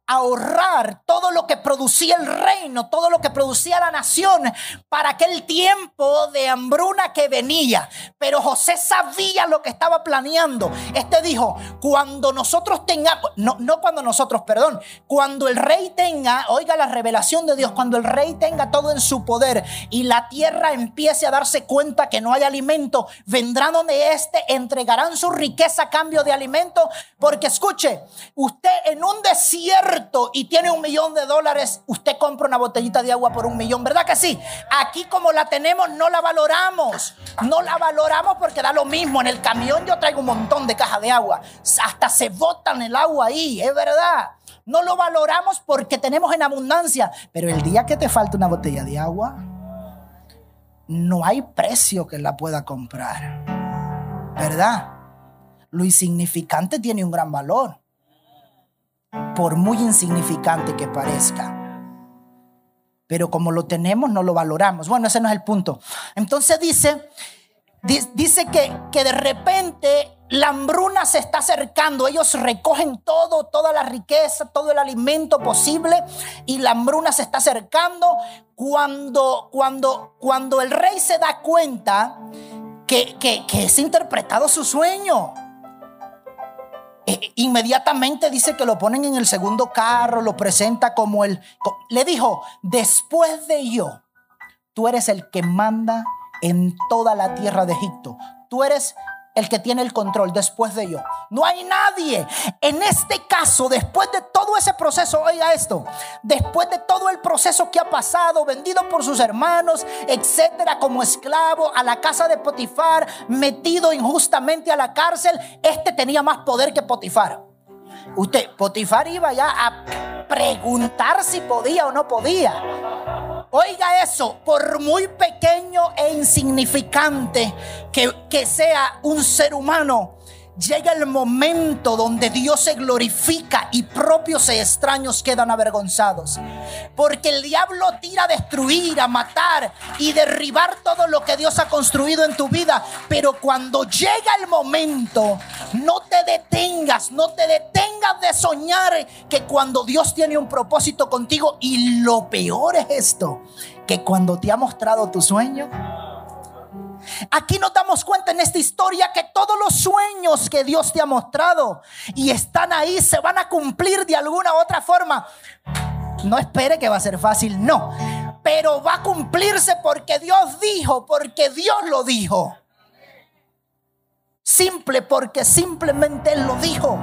ahorrar todo lo que producía el reino, todo lo que producía la nación para aquel tiempo de hambruna que venía. Pero José sabía lo que estaba planeando. Este dijo, cuando nosotros tengamos, no, no cuando nosotros, perdón, cuando el rey tenga, oiga la revelación de Dios, cuando el rey tenga todo en su poder y la tierra empiece a darse cuenta que no hay alimento, vendrán donde éste, entregarán su riqueza a cambio de alimento, porque escuche, usted en un desierto, y tiene un millón de dólares, usted compra una botellita de agua por un millón, ¿verdad que sí? Aquí como la tenemos no la valoramos, no la valoramos porque da lo mismo. En el camión yo traigo un montón de cajas de agua, hasta se botan el agua ahí, es verdad. No lo valoramos porque tenemos en abundancia, pero el día que te falta una botella de agua, no hay precio que la pueda comprar, ¿verdad? Lo insignificante tiene un gran valor por muy insignificante que parezca. Pero como lo tenemos, no lo valoramos. Bueno, ese no es el punto. Entonces dice, dice que, que de repente la hambruna se está acercando. Ellos recogen todo, toda la riqueza, todo el alimento posible. Y la hambruna se está acercando cuando, cuando, cuando el rey se da cuenta que, que, que es interpretado su sueño. Eh, inmediatamente dice que lo ponen en el segundo carro, lo presenta como el... Le dijo, después de yo, tú eres el que manda en toda la tierra de Egipto. Tú eres el que tiene el control después de yo. No hay nadie. En este caso, después de todo ese proceso, oiga esto, después de todo el proceso que ha pasado, vendido por sus hermanos, etcétera, como esclavo a la casa de Potifar, metido injustamente a la cárcel, este tenía más poder que Potifar. Usted, Potifar iba ya a preguntar si podía o no podía. Oiga eso, por muy pequeño e insignificante que, que sea un ser humano, llega el momento donde Dios se glorifica y propios e extraños quedan avergonzados. Porque el diablo tira a destruir, a matar y derribar todo lo que Dios ha construido en tu vida. Pero cuando llega el momento, no te detengas, no te detengas de soñar que cuando Dios tiene un propósito contigo y lo peor es esto, que cuando te ha mostrado tu sueño, Aquí nos damos cuenta en esta historia que todos los sueños que Dios te ha mostrado y están ahí se van a cumplir de alguna u otra forma. No espere que va a ser fácil, no. Pero va a cumplirse porque Dios dijo, porque Dios lo dijo. Simple porque simplemente Él lo dijo.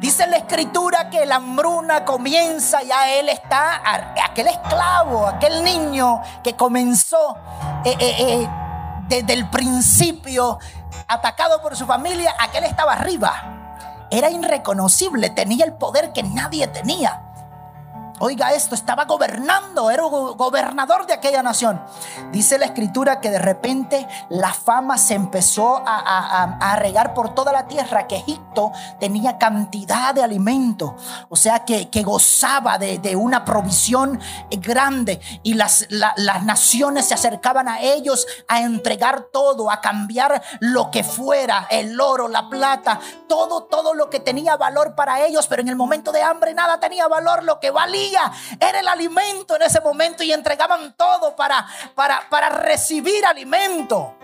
Dice la escritura que la hambruna comienza, ya él está, aquel esclavo, aquel niño que comenzó eh, eh, eh, desde el principio atacado por su familia, aquel estaba arriba. Era irreconocible, tenía el poder que nadie tenía. Oiga esto, estaba gobernando, era gobernador de aquella nación. Dice la escritura que de repente la fama se empezó a, regar por toda la tierra, que Egipto tenía cantidad de alimento, o sea que, gozaba de, una provisión grande y las, las naciones se acercaban a ellos a entregar todo, a cambiar lo que fuera, el oro, la plata, todo, todo lo que tenía valor para ellos, pero en el momento de hambre nada tenía valor, lo que valía era el alimento en ese momento y entregaban todo para, para, para recibir alimento.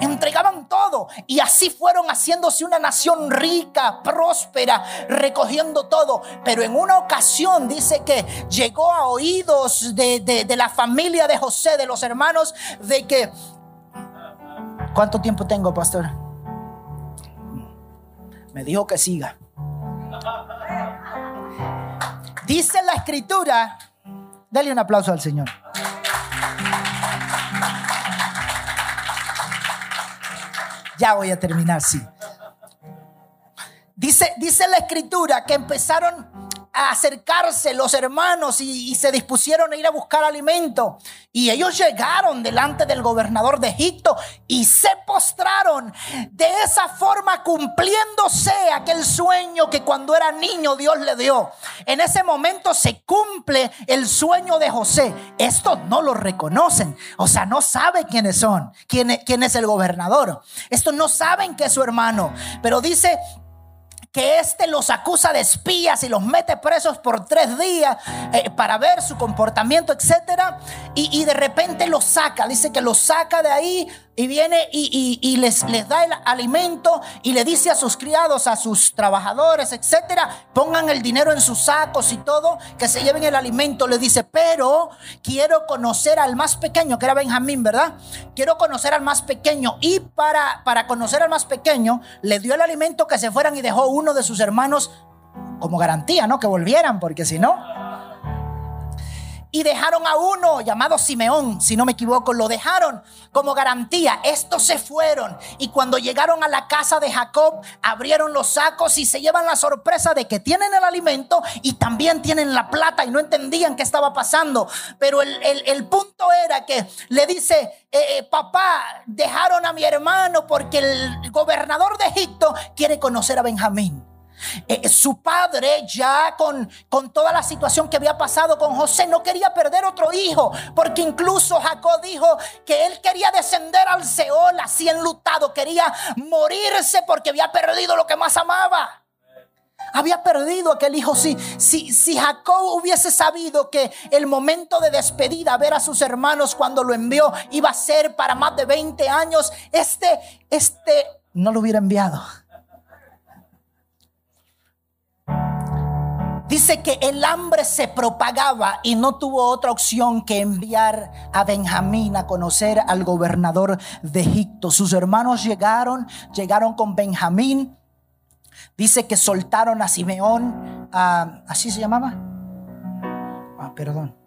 Entregaban todo y así fueron haciéndose una nación rica, próspera, recogiendo todo. Pero en una ocasión dice que llegó a oídos de, de la familia de José, de los hermanos, de que... ¿Cuánto tiempo tengo, pastor? Me dijo que siga. Dice la escritura, dale un aplauso al Señor. Ya voy a terminar, sí. Dice, dice la escritura que empezaron acercarse los hermanos y, se dispusieron a ir a buscar alimento. Y ellos llegaron delante del gobernador de Egipto y se postraron. De esa forma cumpliéndose aquel sueño que cuando era niño Dios le dio. En ese momento se cumple el sueño de José. Estos no lo reconocen. O sea, no saben quiénes son, quién, quién es el gobernador. Estos no saben que es su hermano. Pero dice que éste los acusa de espías y los mete presos por tres días eh, para ver su comportamiento, etcétera, y, y, de repente los saca, dice que los saca de ahí y viene y, les, les da el alimento y le dice a sus criados, a sus trabajadores, etcétera, pongan el dinero en sus sacos y todo, que se lleven el alimento. Le dice, pero quiero conocer al más pequeño, que era Benjamín, ¿verdad? Quiero conocer al más pequeño. Y para, para conocer al más pequeño, le dio el alimento que se fueran y dejó uno de sus hermanos como garantía, ¿no? Que volvieran, porque si no y dejaron a uno llamado Simeón, si no me equivoco, lo dejaron como garantía. Estos se fueron y cuando llegaron a la casa de Jacob, abrieron los sacos y se llevan la sorpresa de que tienen el alimento y también tienen la plata y no entendían qué estaba pasando. Pero el, punto era que le dice, eh, eh, papá, dejaron a mi hermano porque el gobernador de Egipto quiere conocer a Benjamín. Eh, su padre ya con, con toda la situación que había pasado con José no quería perder otro hijo, porque incluso Jacob dijo que él quería descender al Seol así enlutado, quería morirse porque había perdido lo que más amaba. Había perdido aquel hijo. Si, si, si Jacob hubiese sabido que el momento de despedida, ver a sus hermanos cuando lo envió, iba a ser para más de 20 años, este, este no lo hubiera enviado. Dice que el hambre se propagaba y no tuvo otra opción que enviar a Benjamín a conocer al gobernador de Egipto. Sus hermanos llegaron, llegaron con Benjamín. Dice que soltaron a Simeón, ¿así se llamaba? Ah, perdón.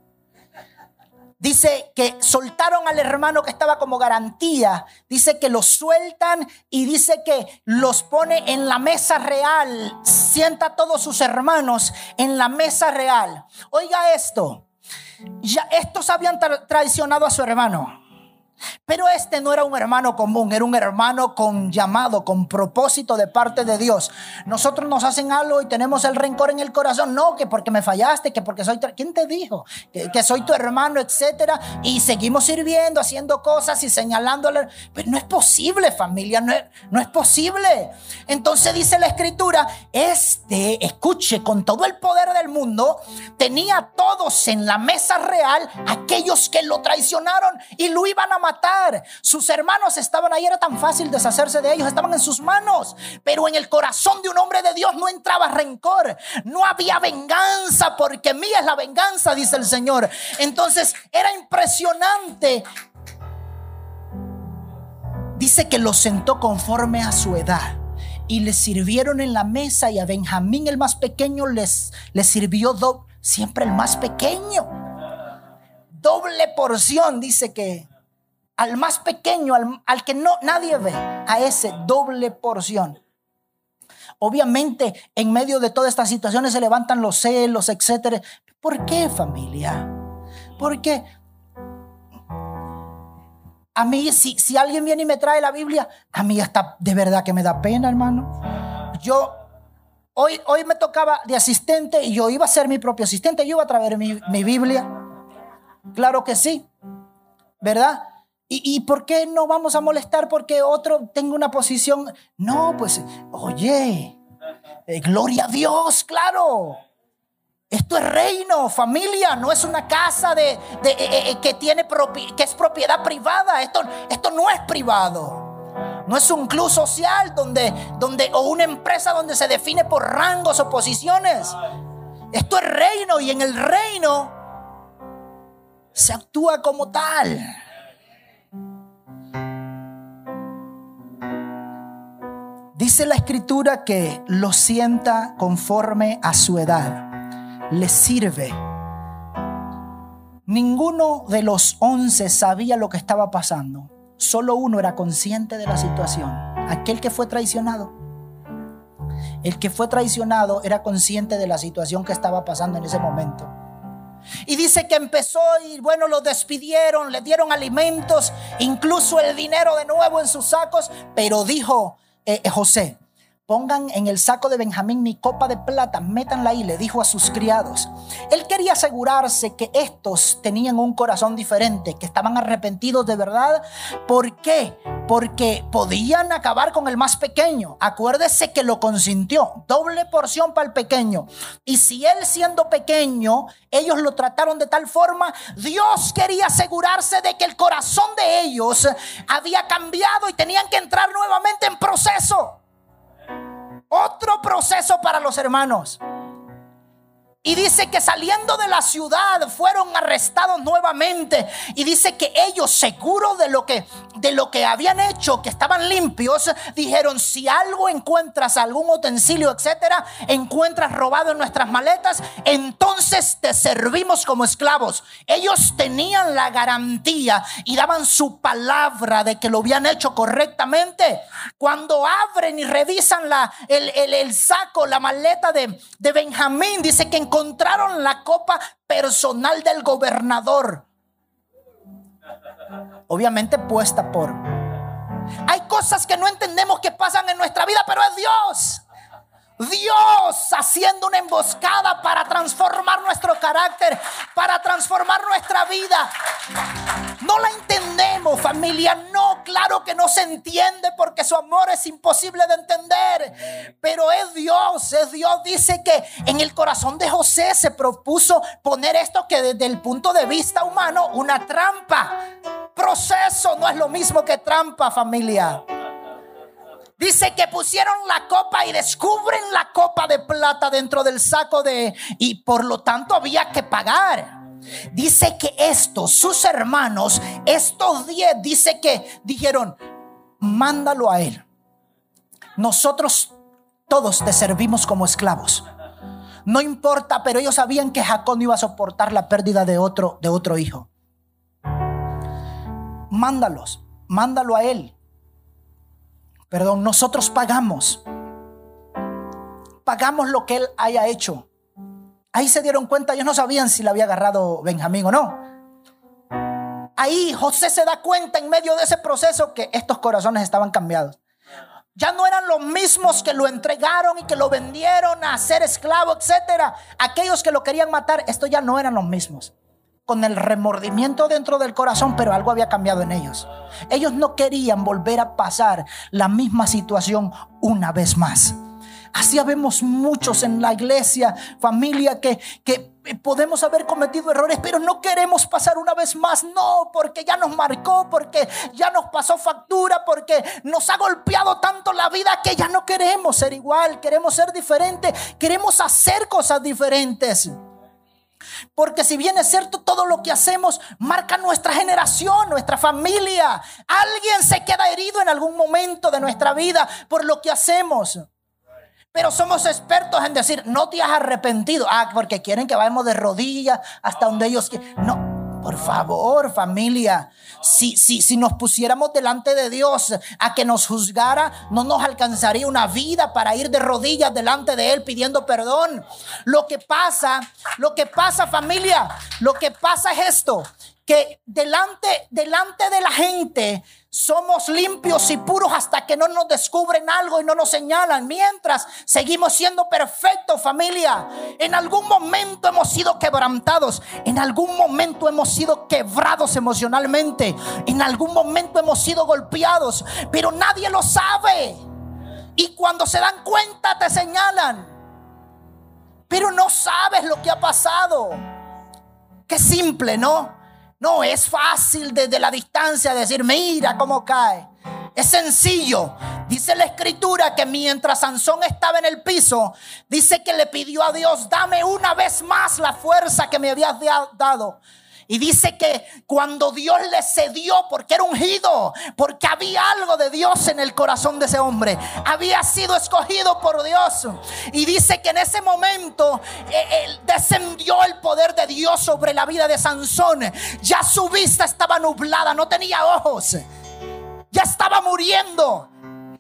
Dice que soltaron al hermano que estaba como garantía. Dice que los sueltan y dice que los pone en la mesa real. Sienta a todos sus hermanos en la mesa real. Oiga esto. Ya estos habían traicionado a su hermano. Pero este no era un hermano común, era un hermano con llamado, con propósito de parte de Dios. Nosotros nos hacen algo y tenemos el rencor en el corazón. No, que porque me fallaste, que porque soy... ¿Quién te dijo? Que, soy tu hermano, etcétera. Y seguimos sirviendo, haciendo cosas y señalándole. Pero no es posible, familia, no es, no es posible. Entonces dice la escritura, este, escuche, con todo el poder del mundo, tenía todos en la mesa real aquellos que lo traicionaron y lo iban a matar. Sus hermanos estaban ahí, era tan fácil deshacerse de ellos, estaban en sus manos. Pero en el corazón de un hombre de Dios no entraba rencor, no había venganza, porque mía es la venganza, dice el Señor. Entonces era impresionante. Dice que lo sentó conforme a su edad y le sirvieron en la mesa y a Benjamín el más pequeño les, les sirvió siempre el más pequeño. Doble porción dice que al más pequeño, al, que no nadie ve, a ese doble porción. Obviamente, en medio de todas estas situaciones se levantan los celos, etcétera. ¿Por qué, familia? Porque a mí, si, si alguien viene y me trae la Biblia, a mí hasta de verdad que me da pena, hermano. Yo, hoy, hoy me tocaba de asistente y yo iba a ser mi propio asistente, yo iba a traer mi, mi Biblia. Claro que sí, ¿verdad? ¿Y, por qué no vamos a molestar porque otro tenga una posición? No, pues, oye, eh, gloria a Dios, claro. Esto es reino, familia, no es una casa de, eh, eh, que, tiene que es propiedad privada. Esto, esto no es privado. No es un club social donde, donde, o una empresa donde se define por rangos o posiciones. Esto es reino y en el reino se actúa como tal. Dice la escritura que lo sienta conforme a su edad, le sirve. Ninguno de los once sabía lo que estaba pasando. Solo uno era consciente de la situación, aquel que fue traicionado. El que fue traicionado era consciente de la situación que estaba pasando en ese momento. Y dice que empezó y bueno, lo despidieron, le dieron alimentos, incluso el dinero de nuevo en sus sacos, pero dijo, eh, eh, José, pongan en el saco de Benjamín mi copa de plata, métanla ahí, le dijo a sus criados. Él quería asegurarse que estos tenían un corazón diferente, que estaban arrepentidos de verdad. ¿Por qué? Porque podían acabar con el más pequeño. Acuérdese que lo consintió, doble porción para el pequeño. Y si él siendo pequeño, ellos lo trataron de tal forma, Dios quería asegurarse de que el corazón de ellos había cambiado y tenían que entrar nuevamente en proceso. Otro proceso para los hermanos. Y dice que saliendo de la ciudad fueron arrestados nuevamente. Y dice que ellos, seguros de lo que, de lo que habían hecho, que estaban limpios, dijeron: Si algo encuentras, algún utensilio, etcétera, encuentras robado en nuestras maletas, entonces te servimos como esclavos. Ellos tenían la garantía y daban su palabra de que lo habían hecho correctamente. Cuando abren y revisan la, el, saco, la maleta de, de Benjamín, dice que encontraron encontraron la copa personal del gobernador. Obviamente puesta por... Hay cosas que no entendemos que pasan en nuestra vida, pero es Dios. Dios haciendo una emboscada para transformar nuestro carácter, para transformar nuestra vida. No la entendemos, familia. No, claro que no se entiende porque su amor es imposible de entender. Pero es Dios, es Dios. Dice que en el corazón de José se propuso poner esto que desde el punto de vista humano, una trampa. Proceso no es lo mismo que trampa, familia. Dice que pusieron la copa y descubren la copa de plata dentro del saco de... Y por lo tanto había que pagar. Dice que estos, sus hermanos, estos diez, dice que dijeron, mándalo a él. Nosotros todos te servimos como esclavos. No importa, pero ellos sabían que Jacob no iba a soportar la pérdida de otro, de otro hijo. Mándalos, mándalo a él. Perdón, nosotros pagamos. Pagamos lo que él haya hecho. Ahí se dieron cuenta, ellos no sabían si le había agarrado Benjamín o no. ahí José se da cuenta en medio de ese proceso que estos corazones estaban cambiados. Ya no eran los mismos que lo entregaron y que lo vendieron a ser esclavo, etcétera. Aquellos que lo querían matar, estos ya no eran los mismos. Con el remordimiento dentro del corazón, pero algo había cambiado en ellos. Ellos no querían volver a pasar la misma situación una vez más. Así vemos muchos en la iglesia, familia, que, que podemos haber cometido errores, pero no queremos pasar una vez más. No, porque ya nos marcó, porque ya nos pasó factura, porque nos ha golpeado tanto la vida que ya no queremos ser igual, queremos ser diferente, queremos hacer cosas diferentes. Porque si bien es cierto, todo lo que hacemos marca nuestra generación, nuestra familia. Alguien se queda herido en algún momento de nuestra vida por lo que hacemos. Pero somos expertos en decir, no te has arrepentido. Ah, porque quieren que vayamos de rodillas hasta donde ellos quieren. No, por favor, familia. Si, si, si nos pusiéramos delante de Dios a que nos juzgara, no nos alcanzaría una vida para ir de rodillas delante de Él pidiendo perdón. Lo que pasa, lo que pasa, familia, lo que pasa es esto que delante, delante de la gente somos limpios y puros hasta que no nos descubren algo y no nos señalan. Mientras seguimos siendo perfectos, familia. En algún momento hemos sido quebrantados. En algún momento hemos sido quebrados emocionalmente. En algún momento hemos sido golpeados. Pero nadie lo sabe. Y cuando se dan cuenta te señalan. Pero no sabes lo que ha pasado. Qué simple, ¿no? No es fácil desde la distancia decir, mira cómo cae. Es sencillo. Dice la escritura que mientras Sansón estaba en el piso, dice que le pidió a Dios, dame una vez más la fuerza que me habías dado. Y dice que cuando Dios le cedió, porque era ungido, porque había algo de Dios en el corazón de ese hombre, había sido escogido por Dios. Y dice que en ese momento eh, descendió el poder de Dios sobre la vida de Sansón. Ya su vista estaba nublada, no tenía ojos, ya estaba muriendo.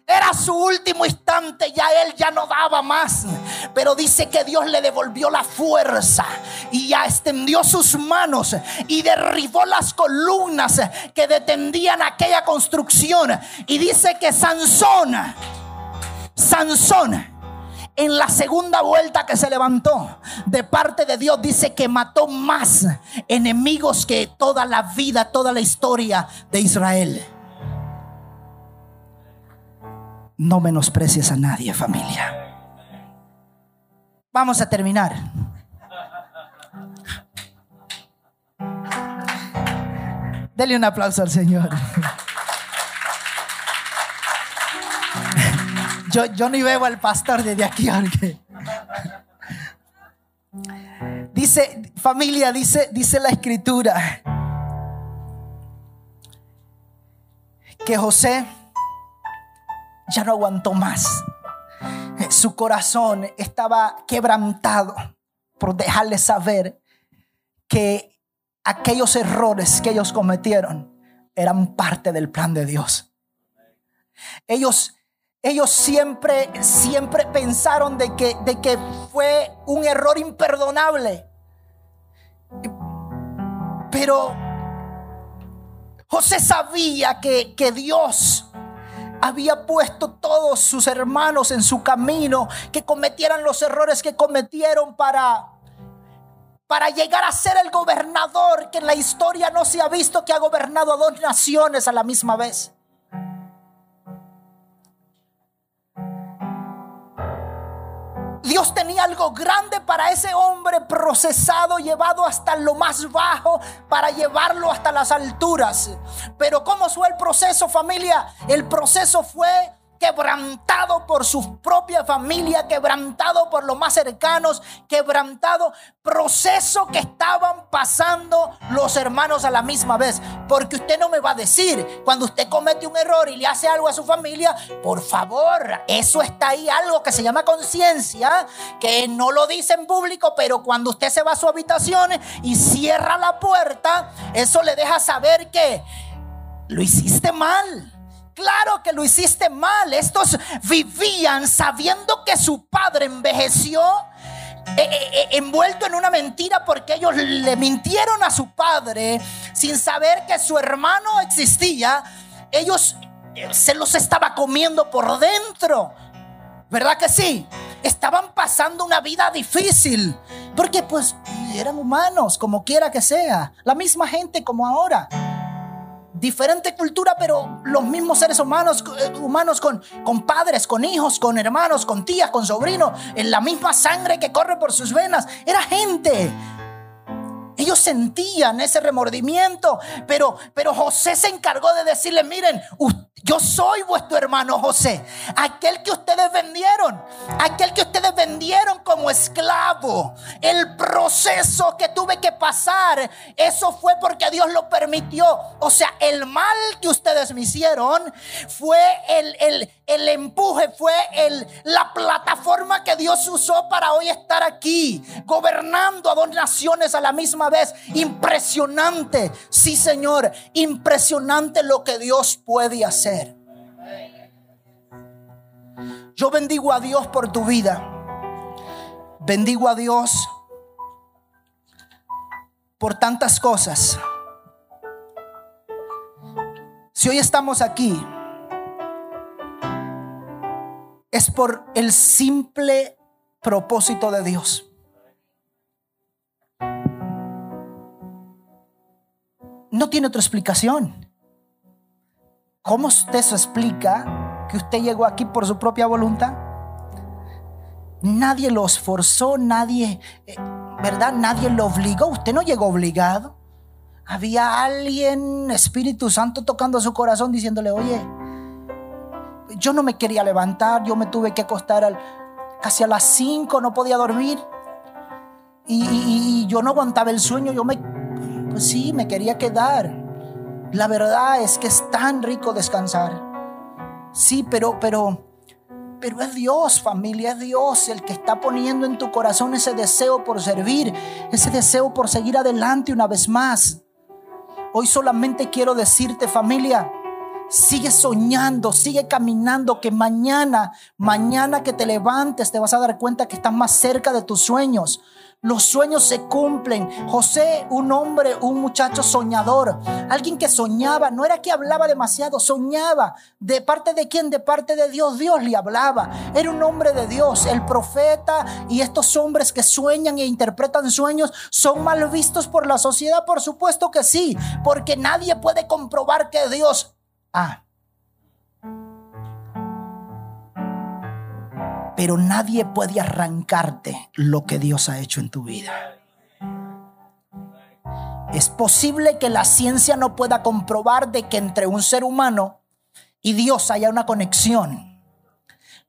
Era su último instante, ya él ya no daba más. Pero dice que Dios le devolvió la fuerza y ya extendió sus manos y derribó las columnas que detendían aquella construcción. Y dice que Sansón, Sansón, en la segunda vuelta que se levantó de parte de Dios, dice que mató más enemigos que toda la vida, toda la historia de Israel. No menosprecies a nadie, familia. Vamos a terminar. Dele un aplauso al Señor. Yo, yo ni veo al pastor desde aquí. Dice, familia, dice, dice la escritura que José ya no aguantó más. Su corazón estaba quebrantado por dejarle saber que aquellos errores que ellos cometieron eran parte del plan de Dios. Ellos, ellos siempre, siempre pensaron de que, de que fue un error imperdonable. Pero José sabía que, que Dios había puesto todos sus hermanos en su camino, que cometieran los errores que cometieron para para llegar a ser el gobernador que en la historia no se ha visto que ha gobernado a dos naciones a la misma vez. Dios tenía algo grande para ese hombre procesado, llevado hasta lo más bajo, para llevarlo hasta las alturas. Pero ¿cómo fue el proceso familia? El proceso fue quebrantado por su propia familia, quebrantado por los más cercanos, quebrantado proceso que estaban pasando los hermanos a la misma vez. Porque usted no me va a decir, cuando usted comete un error y le hace algo a su familia, por favor, eso está ahí, algo que se llama conciencia, que no lo dice en público, pero cuando usted se va a su habitación y cierra la puerta, eso le deja saber que lo hiciste mal Claro que lo hiciste mal. Estos vivían sabiendo que su padre envejeció eh, eh, eh, envuelto en una mentira porque ellos le mintieron a su padre sin saber que su hermano existía. Ellos se los estaba comiendo por dentro. ¿Verdad que sí? Estaban pasando una vida difícil. Porque pues eran humanos, como quiera que sea. La misma gente como ahora diferente cultura, pero los mismos seres humanos, eh, humanos con, con padres, con hijos, con hermanos, con tías, con sobrinos, en la misma sangre que corre por sus venas. Era gente. Ellos sentían ese remordimiento, pero, pero José se encargó de decirle, miren, yo soy vuestro hermano José, aquel que ustedes vendieron, aquel que ustedes vendieron como esclavo. El proceso que tuve que pasar, eso fue porque Dios lo permitió. O sea, el mal que ustedes me hicieron fue el, el, el empuje, fue el, la plataforma que Dios usó para hoy estar aquí, gobernando a dos naciones a la misma vez. Impresionante, sí Señor, impresionante lo que Dios puede hacer. Yo bendigo a Dios por tu vida. Bendigo a Dios por tantas cosas. Si hoy estamos aquí, es por el simple propósito de Dios. No tiene otra explicación. ¿Cómo usted se explica que usted llegó aquí por su propia voluntad? Nadie lo esforzó, nadie, eh, ¿verdad? Nadie lo obligó. Usted no llegó obligado. Había alguien, Espíritu Santo, tocando su corazón diciéndole, oye, yo no me quería levantar, yo me tuve que acostar al, casi a las 5, no podía dormir. Y, yo no aguantaba el sueño, yo me, sí, me quería quedar. La verdad es que es tan rico descansar. Sí, pero, pero, pero es Dios, familia, es Dios el que está poniendo en tu corazón ese deseo por servir, ese deseo por seguir adelante una vez más. Hoy solamente quiero decirte, familia, Sigue soñando, sigue caminando, que mañana, mañana que te levantes te vas a dar cuenta que estás más cerca de tus sueños. Los sueños se cumplen. José, un hombre, un muchacho soñador, alguien que soñaba, no era que hablaba demasiado, soñaba. ¿De parte de quién? De parte de Dios. Dios le hablaba. Era un hombre de Dios. El profeta y estos hombres que sueñan e interpretan sueños son mal vistos por la sociedad. Por supuesto que sí, porque nadie puede comprobar que Dios Ah. Pero nadie puede arrancarte lo que Dios ha hecho en tu vida. Es posible que la ciencia no pueda comprobar de que entre un ser humano y Dios haya una conexión.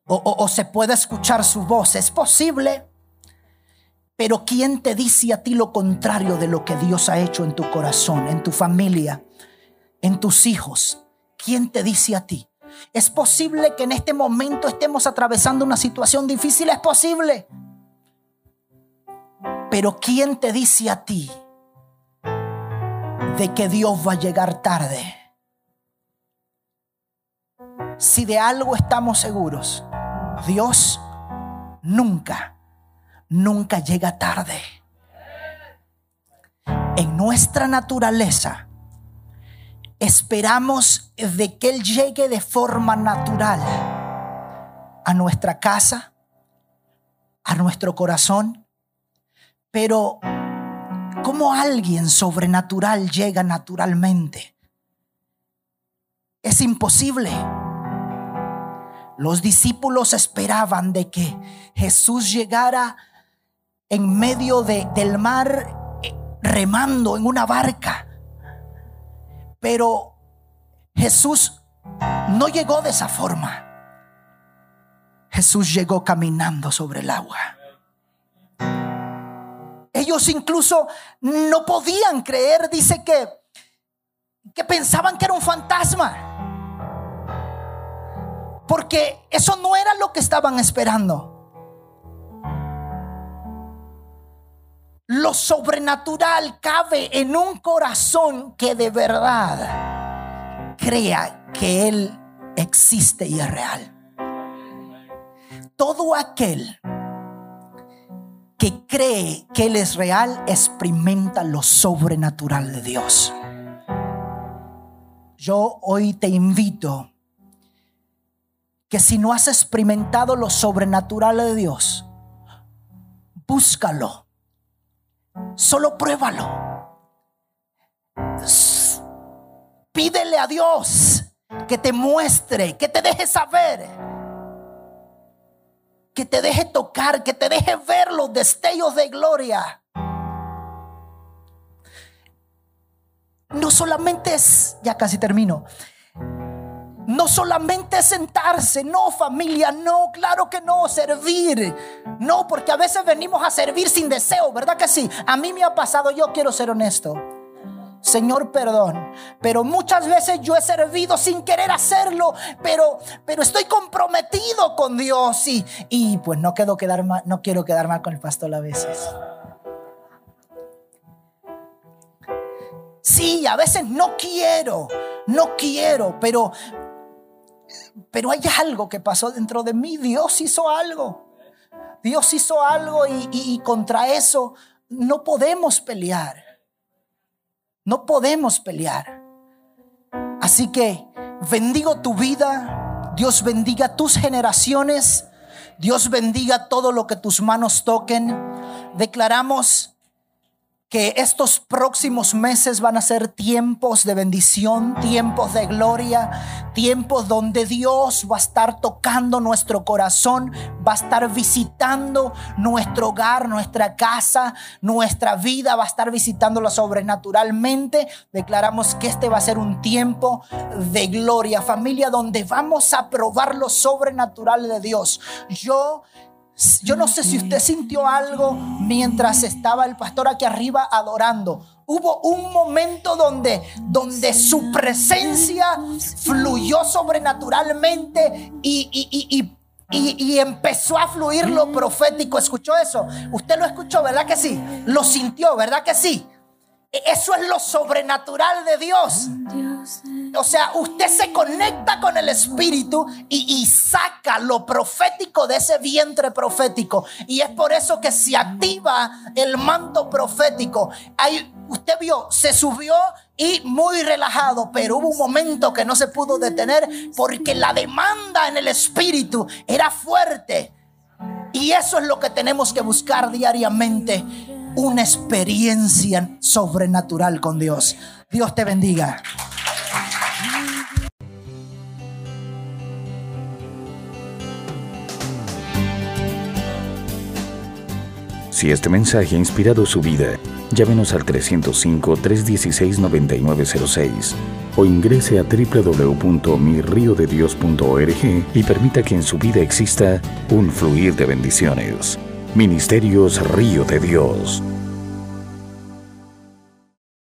O, o se pueda escuchar su voz. Es posible. Pero ¿quién te dice a ti lo contrario de lo que Dios ha hecho en tu corazón, en tu familia, en tus hijos? ¿quién te dice a ti? Es posible que en este momento estemos atravesando una situación difícil, es posible. Pero ¿quién te dice a ti de que Dios va a llegar tarde? Si de algo estamos seguros, Dios nunca, nunca llega tarde. En nuestra naturaleza, esperamos de que Él llegue de forma natural a nuestra casa, a nuestro corazón, pero ¿cómo alguien sobrenatural llega naturalmente? Es imposible. Los discípulos esperaban de que Jesús llegara en medio del mar eh, remando en una barca pero Jesús no llegó de esa forma. Jesús llegó caminando sobre el agua. Ellos incluso no podían creer, dice que, que pensaban que era un fantasma. Porque eso no era lo que estaban esperando. Lo sobrenatural cabe en un corazón que de verdad crea que Él existe y es real. Todo aquel que cree que Él es real experimenta lo sobrenatural de Dios. Yo hoy te invito que si no has experimentado lo sobrenatural de Dios, búscalo. Solo pruébalo. Pídele a Dios que te muestre, que te deje saber, que te deje tocar, que te deje ver los destellos de gloria. No solamente es, ya casi termino, no solamente sentarse, no familia, no, claro que no, servir. No, porque a veces venimos a servir sin deseo, ¿verdad que sí? A mí me ha pasado, yo quiero ser honesto. Señor, perdón. Pero muchas veces yo he servido sin querer hacerlo, pero, pero estoy comprometido con Dios y, y pues no, quiero quedar mal, no quiero quedar mal con el pastor a veces. Sí, a veces no quiero, no quiero, pero, pero hay algo que pasó dentro de mí. Dios hizo algo. Dios hizo algo y, contra eso no podemos pelear. No podemos pelear. Así que bendigo tu vida. Dios bendiga tus generaciones. Dios bendiga todo lo que tus manos toquen. Declaramos que estos próximos meses van a ser tiempos de bendición, tiempos de gloria, tiempos donde Dios va a estar tocando nuestro corazón, va a estar visitando nuestro hogar, nuestra casa, nuestra vida, va a estar visitándolo sobrenaturalmente. Declaramos que este va a ser un tiempo de gloria, familia, donde vamos a probar lo sobrenatural de Dios. Yo yo no sé si usted sintió algo mientras estaba el pastor aquí arriba adorando. Hubo un momento donde, donde su presencia fluyó sobrenaturalmente y, y empezó a fluir lo profético. ¿Escuchó eso? Usted lo escuchó, ¿verdad que sí? Lo sintió, ¿verdad que sí? Eso es lo sobrenatural de Dios. O sea, usted se conecta con el Espíritu y, saca lo profético de ese vientre profético. Y es por eso que se activa el manto profético. Ahí, usted vio, se subió y muy relajado, pero hubo un momento que no se pudo detener porque la demanda en el Espíritu era fuerte. Y eso es lo que tenemos que buscar diariamente una experiencia sobrenatural con Dios. Dios te bendiga. Si este mensaje ha inspirado su vida, llámenos al 305-316-9906 o ingrese a www.mirriodedios.org y permita que en su vida exista un fluir de bendiciones. Ministerios Río de Dios.